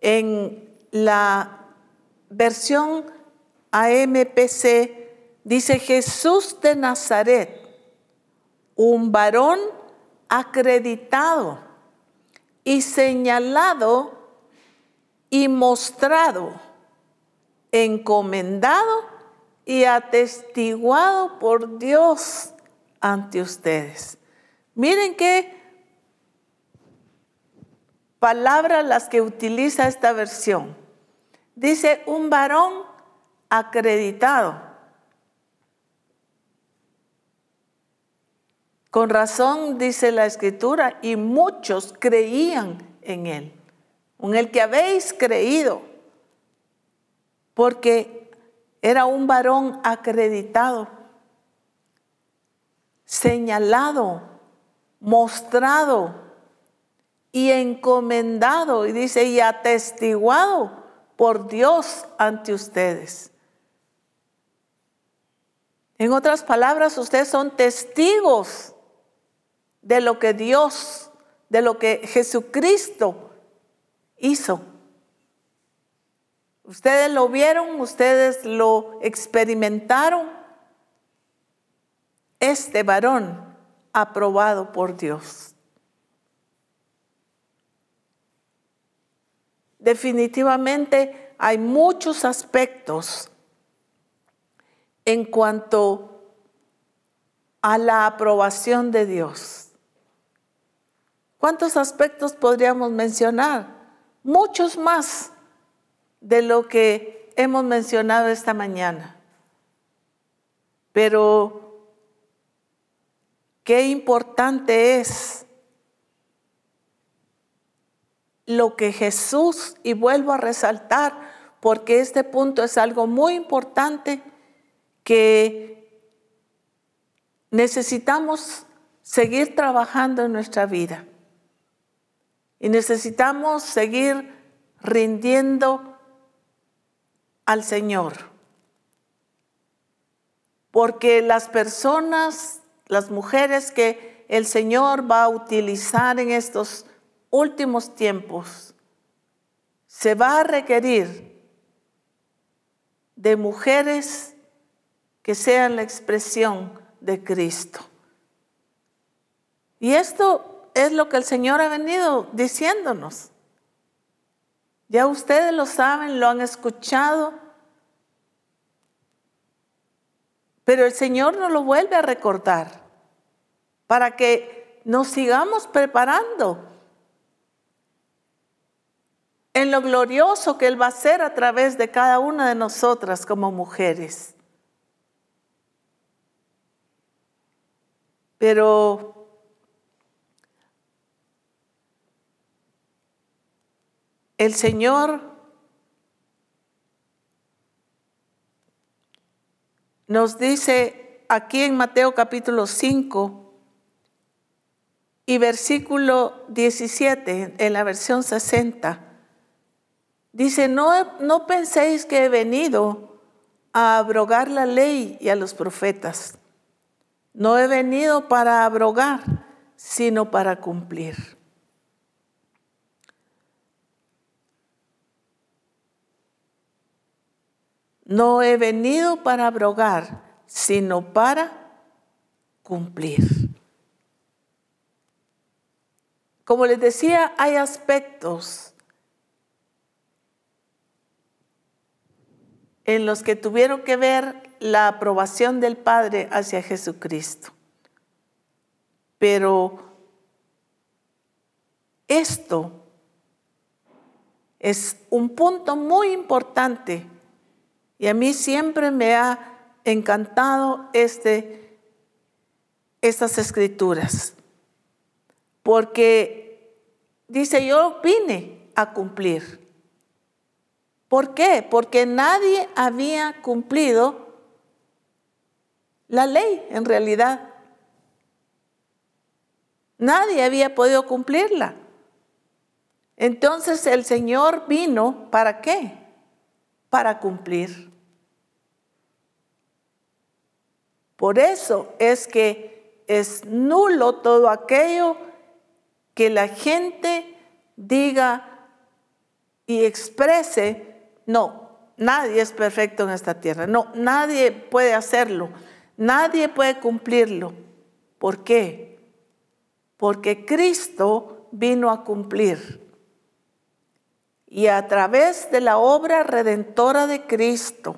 [SPEAKER 1] En la versión AMPC dice Jesús de Nazaret, un varón acreditado y señalado y mostrado, encomendado y atestiguado por Dios ante ustedes. Miren qué palabras las que utiliza esta versión. Dice un varón acreditado. Con razón dice la escritura, y muchos creían en él, en el que habéis creído, porque era un varón acreditado, señalado, mostrado y encomendado, y dice, y atestiguado por Dios ante ustedes. En otras palabras, ustedes son testigos de lo que Dios, de lo que Jesucristo hizo. Ustedes lo vieron, ustedes lo experimentaron. Este varón aprobado por Dios. Definitivamente hay muchos aspectos en cuanto a la aprobación de Dios. ¿Cuántos aspectos podríamos mencionar? Muchos más de lo que hemos mencionado esta mañana. Pero qué importante es lo que Jesús, y vuelvo a resaltar, porque este punto es algo muy importante que necesitamos seguir trabajando en nuestra vida. Y necesitamos seguir rindiendo al Señor. Porque las personas, las mujeres que el Señor va a utilizar en estos últimos tiempos, se va a requerir de mujeres que sean la expresión de Cristo. Y esto es lo que el Señor ha venido diciéndonos. Ya ustedes lo saben, lo han escuchado, pero el Señor nos lo vuelve a recordar para que nos sigamos preparando en lo glorioso que Él va a hacer a través de cada una de nosotras como mujeres. Pero El Señor nos dice aquí en Mateo capítulo 5, y versículo 17 en la versión 60. Dice, no, no penséis que he venido a abrogar la ley y a los profetas. No he venido para abrogar, sino para cumplir. No he venido para abrogar, sino para cumplir. Como les decía, hay aspectos en los que tuvieron que ver la aprobación del Padre hacia Jesucristo. Pero esto es un punto muy importante y a mí siempre me ha encantado este, estas escrituras, porque dice, yo vine a cumplir. ¿Por qué? Porque nadie había cumplido la ley en realidad. Nadie había podido cumplirla. Entonces el Señor vino, ¿para qué? Para cumplir. Por eso es que es nulo todo aquello que la gente diga y exprese, no, nadie es perfecto en esta tierra, no, nadie puede hacerlo, nadie puede cumplirlo. ¿Por qué? Porque Cristo vino a cumplir. Y a través de la obra redentora de Cristo,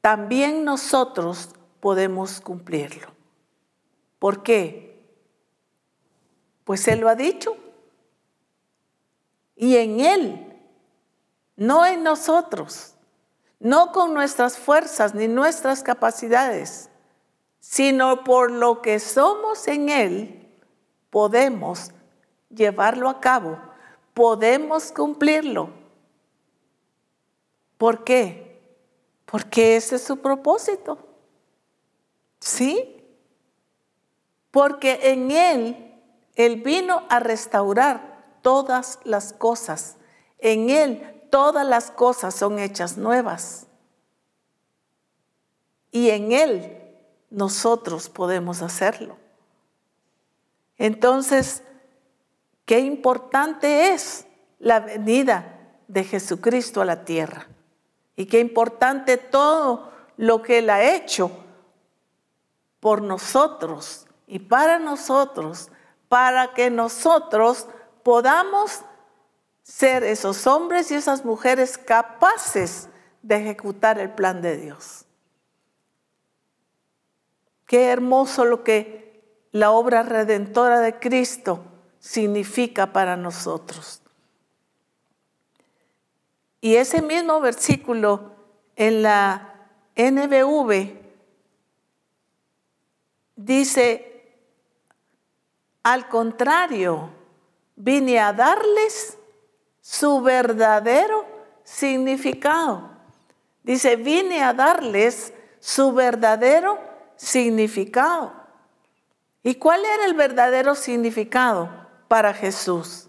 [SPEAKER 1] también nosotros podemos cumplirlo. ¿Por qué? Pues Él lo ha dicho. Y en Él, no en nosotros, no con nuestras fuerzas ni nuestras capacidades, sino por lo que somos en Él, podemos llevarlo a cabo, podemos cumplirlo. ¿Por qué? Porque ese es su propósito. ¿Sí? Porque en Él, Él vino a restaurar todas las cosas. En Él todas las cosas son hechas nuevas. Y en Él nosotros podemos hacerlo. Entonces, qué importante es la venida de Jesucristo a la tierra. Y qué importante todo lo que Él ha hecho por nosotros y para nosotros, para que nosotros podamos ser esos hombres y esas mujeres capaces de ejecutar el plan de Dios. Qué hermoso lo que la obra redentora de Cristo significa para nosotros. Y ese mismo versículo en la NBV dice, al contrario, vine a darles su verdadero significado. Dice, vine a darles su verdadero significado. ¿Y cuál era el verdadero significado para Jesús?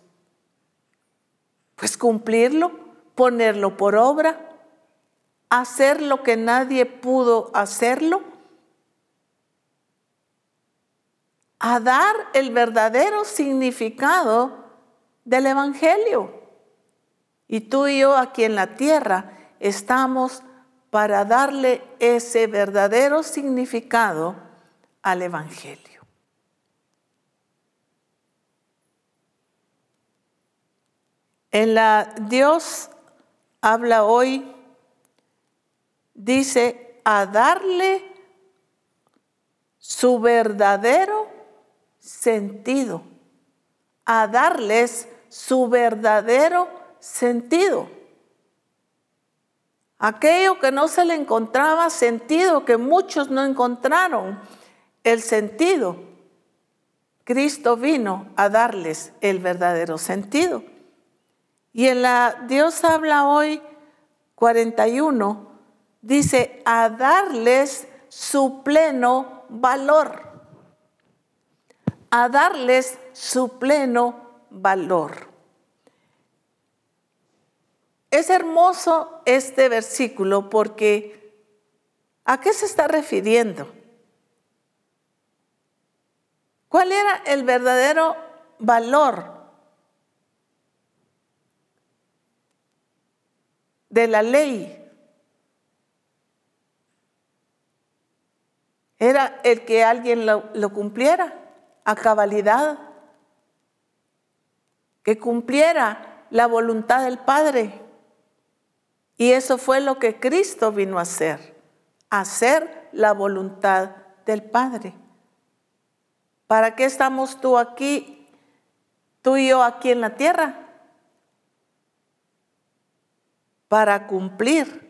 [SPEAKER 1] Pues cumplirlo ponerlo por obra, hacer lo que nadie pudo hacerlo, a dar el verdadero significado del Evangelio. Y tú y yo aquí en la tierra estamos para darle ese verdadero significado al Evangelio. En la Dios habla hoy, dice, a darle su verdadero sentido, a darles su verdadero sentido. Aquello que no se le encontraba sentido, que muchos no encontraron el sentido, Cristo vino a darles el verdadero sentido. Y en la Dios habla hoy 41, dice, a darles su pleno valor. a darles su pleno valor. Es hermoso este versículo porque ¿a qué se está refiriendo? ¿Cuál era el verdadero valor de la ley? Era el que alguien lo, cumpliera a cabalidad, que cumpliera la voluntad del Padre. Y eso fue lo que Cristo vino a hacer, hacer la voluntad del Padre. ¿Para qué estamos tú aquí, tú y yo aquí en la tierra? Para cumplir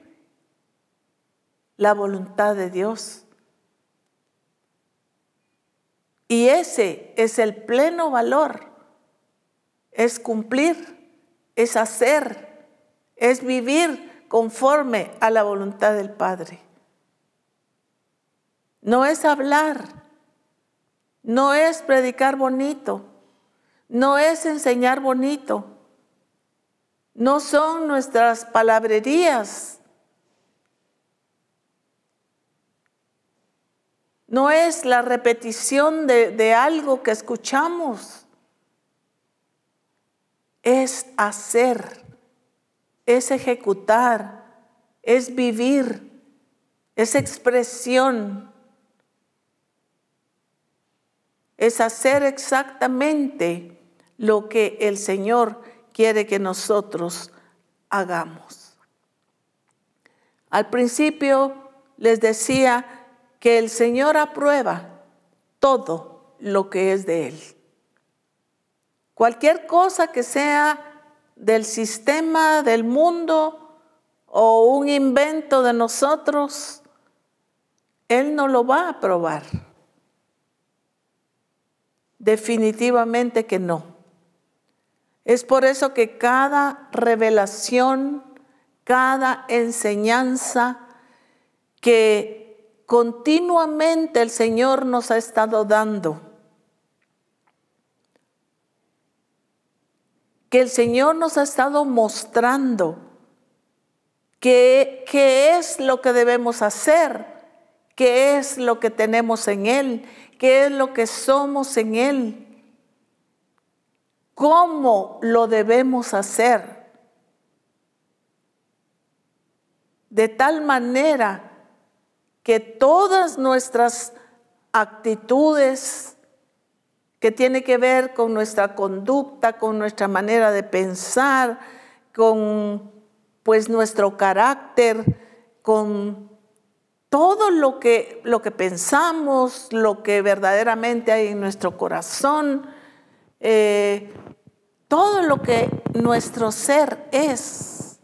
[SPEAKER 1] la voluntad de Dios. Y ese es el pleno valor, es cumplir, es hacer, es vivir conforme a la voluntad del Padre. No es hablar, no es predicar bonito, no es enseñar bonito, no son nuestras palabrerías, no es la repetición de, de algo que escuchamos, es hacer, es ejecutar, es vivir, es expresión es hacer exactamente lo que el Señor quiere que nosotros hagamos. Al principio les decía que el Señor aprueba todo lo que es de Él. Cualquier cosa que sea del sistema, del mundo o un invento de nosotros, Él no lo va a aprobar. Definitivamente que no. Es por eso que cada revelación, cada enseñanza que continuamente el Señor nos ha estado dando, que el Señor nos ha estado mostrando qué, es lo que debemos hacer, qué es lo que tenemos en Él qué es lo que somos en Él, cómo lo debemos hacer, de tal manera que todas nuestras actitudes que tiene que ver con nuestra conducta, con nuestra manera de pensar, con pues nuestro carácter, con todo lo que, lo que pensamos, lo que verdaderamente hay en nuestro corazón, eh, todo lo que nuestro ser es,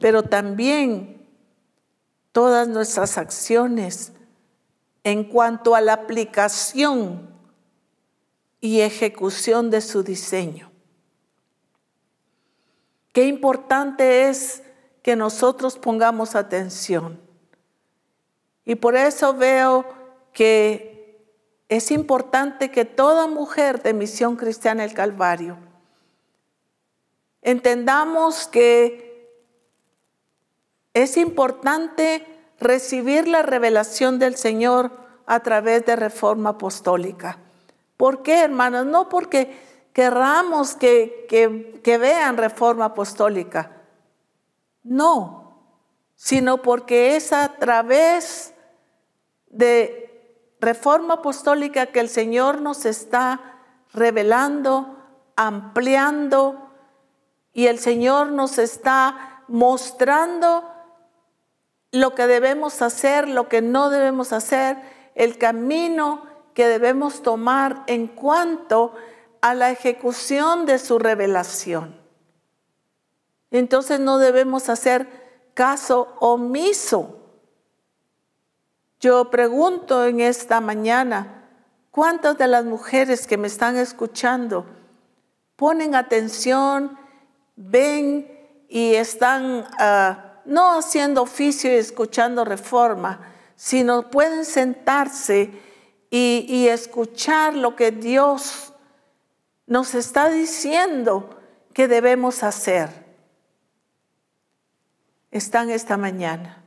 [SPEAKER 1] pero también todas nuestras acciones en cuanto a la aplicación y ejecución de su diseño. Qué importante es que nosotros pongamos atención. Y por eso veo que es importante que toda mujer de Misión Cristiana el Calvario entendamos que es importante recibir la revelación del Señor a través de reforma apostólica. ¿Por qué, hermanos? No porque querramos que, que vean reforma apostólica, no, sino porque es a través de reforma apostólica que el Señor nos está revelando, ampliando y el Señor nos está mostrando lo que debemos hacer, lo que no debemos hacer, el camino que debemos tomar en cuanto a la ejecución de su revelación. Entonces no debemos hacer caso omiso. Yo pregunto en esta mañana, ¿cuántas de las mujeres que me están escuchando ponen atención, ven y están ah, no haciendo oficio y escuchando reforma, sino pueden sentarse y, y escuchar lo que Dios nos está diciendo que debemos hacer. Están esta mañana.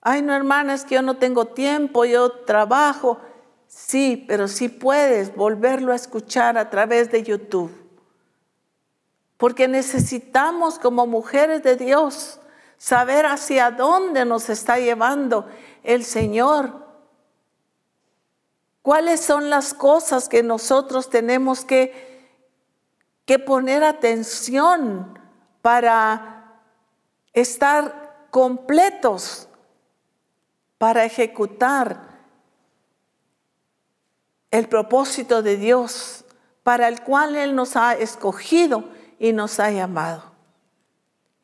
[SPEAKER 1] Ay, no, hermana, es que yo no tengo tiempo, yo trabajo. Sí, pero sí puedes volverlo a escuchar a través de YouTube. Porque necesitamos como mujeres de Dios saber hacia dónde nos está llevando el Señor. ¿Cuáles son las cosas que nosotros tenemos que, que poner atención para estar completos, para ejecutar el propósito de Dios para el cual Él nos ha escogido y nos ha llamado.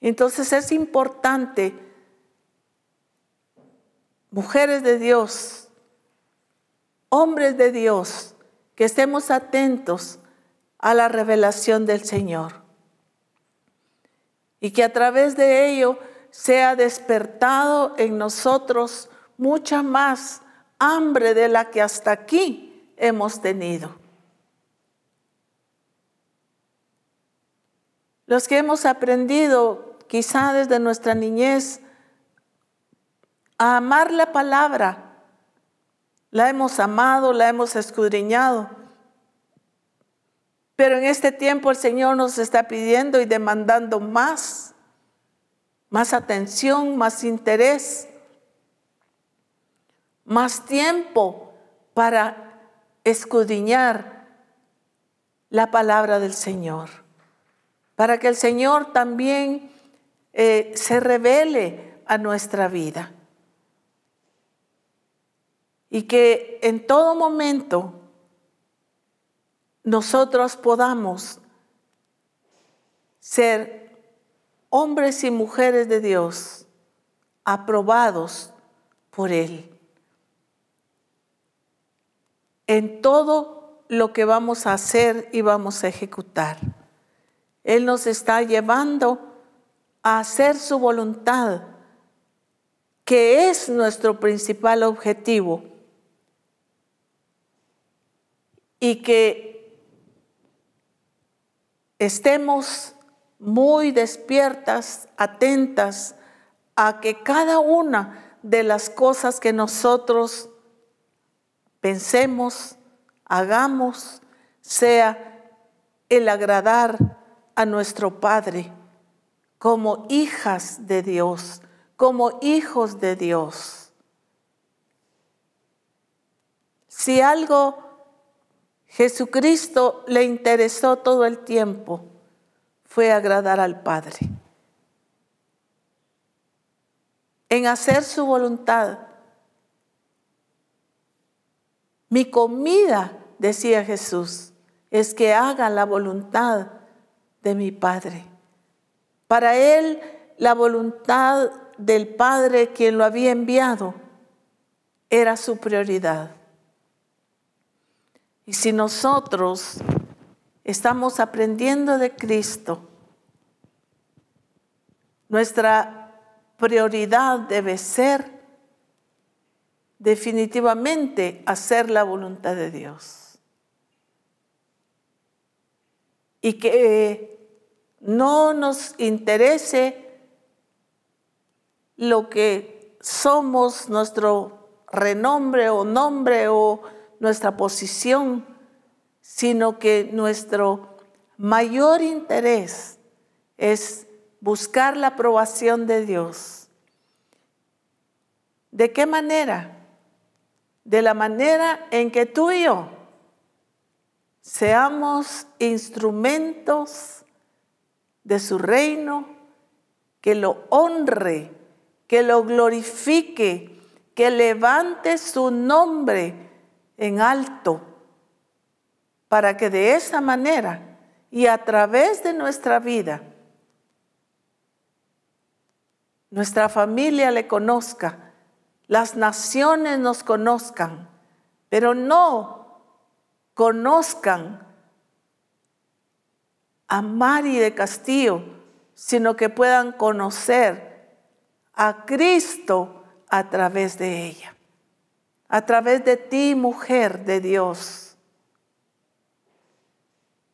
[SPEAKER 1] Entonces es importante, mujeres de Dios, hombres de Dios, que estemos atentos a la revelación del Señor y que a través de ello sea despertado en nosotros mucha más hambre de la que hasta aquí hemos tenido. Los que hemos aprendido quizá desde nuestra niñez a amar la palabra, la hemos amado, la hemos escudriñado. Pero en este tiempo el Señor nos está pidiendo y demandando más, más atención, más interés, más tiempo para escudriñar la palabra del Señor, para que el Señor también eh, se revele a nuestra vida y que en todo momento nosotros podamos ser hombres y mujeres de Dios aprobados por Él en todo lo que vamos a hacer y vamos a ejecutar. Él nos está llevando a hacer su voluntad, que es nuestro principal objetivo. Y que estemos muy despiertas, atentas a que cada una de las cosas que nosotros pensemos, hagamos, sea el agradar a nuestro Padre como hijas de Dios, como hijos de Dios. Si algo Jesucristo le interesó todo el tiempo, fue agradar al Padre. En hacer su voluntad, mi comida, decía Jesús, es que haga la voluntad de mi Padre. Para él, la voluntad del Padre, quien lo había enviado, era su prioridad. Y si nosotros estamos aprendiendo de Cristo, nuestra prioridad debe ser definitivamente hacer la voluntad de Dios. Y que no nos interese lo que somos, nuestro renombre o nombre o nuestra posición, sino que nuestro mayor interés es buscar la aprobación de Dios. ¿De qué manera? de la manera en que tú y yo seamos instrumentos de su reino, que lo honre, que lo glorifique, que levante su nombre en alto, para que de esa manera y a través de nuestra vida, nuestra familia le conozca las naciones nos conozcan, pero no conozcan a Mari de Castillo, sino que puedan conocer a Cristo a través de ella. a través de ti, mujer de Dios,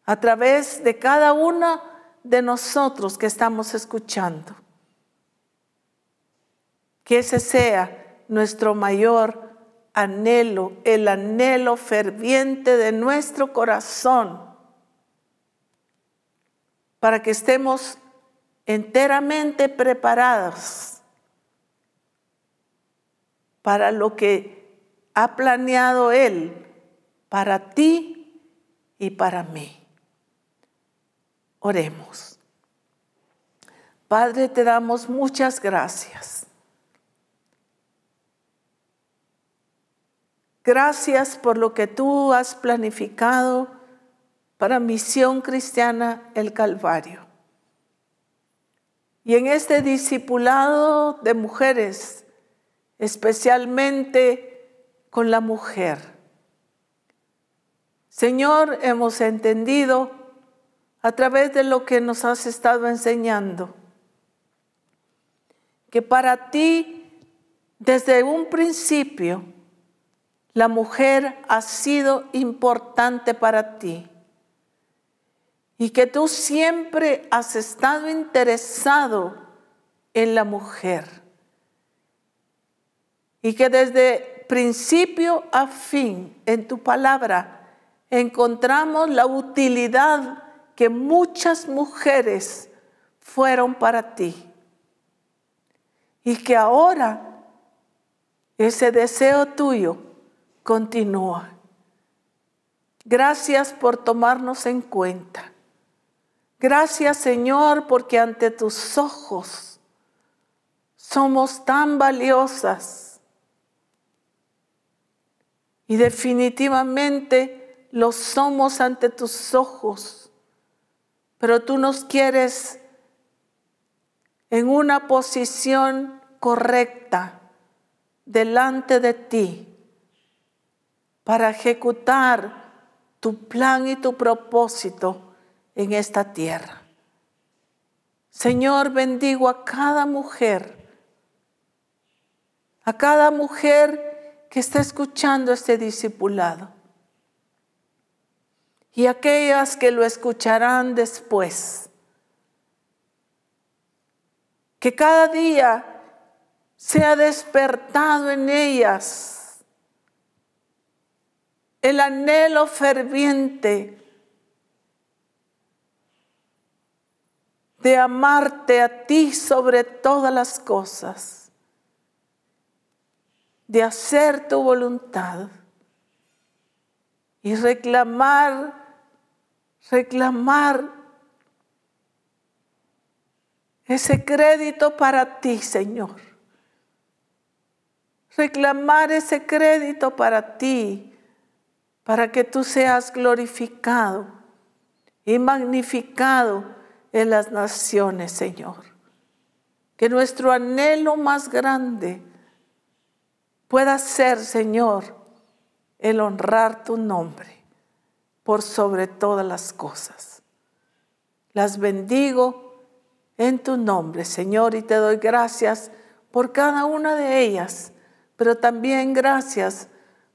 [SPEAKER 1] a través de cada uno de nosotros que estamos escuchando. Que ese sea nuestro mayor anhelo, el anhelo ferviente de nuestro corazón, para que estemos enteramente preparados para lo que ha planeado Él para ti y para mí. Oremos. Padre, te damos muchas gracias. Gracias por lo que tú has planificado para Misión Cristiana el Calvario. Y en este discipulado de mujeres, especialmente con la mujer. Señor, hemos entendido a través de lo que nos has estado enseñando que para ti, desde un principio, la mujer ha sido importante para ti y que tú siempre has estado interesado en la mujer y que desde principio a fin en tu palabra encontramos la utilidad que muchas mujeres fueron para ti y que ahora ese deseo tuyo continúa. Gracias por tomarnos en cuenta. Gracias Señor porque ante tus ojos somos tan valiosas y definitivamente lo somos ante tus ojos. Pero tú nos quieres en una posición correcta delante de ti para ejecutar tu plan y tu propósito en esta tierra. Señor, bendigo a cada mujer, a cada mujer que está escuchando este discipulado y aquellas que lo escucharán después. Que cada día sea despertado en ellas el anhelo ferviente de amarte a ti sobre todas las cosas de hacer tu voluntad y reclamar, reclamar ese crédito para ti, Señor. Reclamar ese crédito para ti, para que tú seas glorificado y magnificado en las naciones, Señor. Que nuestro anhelo más grande pueda ser, Señor, el honrar tu nombre por sobre todas las cosas. Las bendigo en tu nombre, Señor, y te doy gracias por cada una de ellas, pero también gracias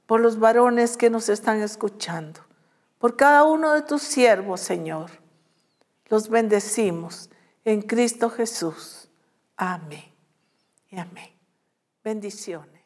[SPEAKER 1] por los varones que nos están escuchando, por cada uno de tus siervos, Señor. Los bendecimos en Cristo Jesús. Amén y amén. Bendiciones.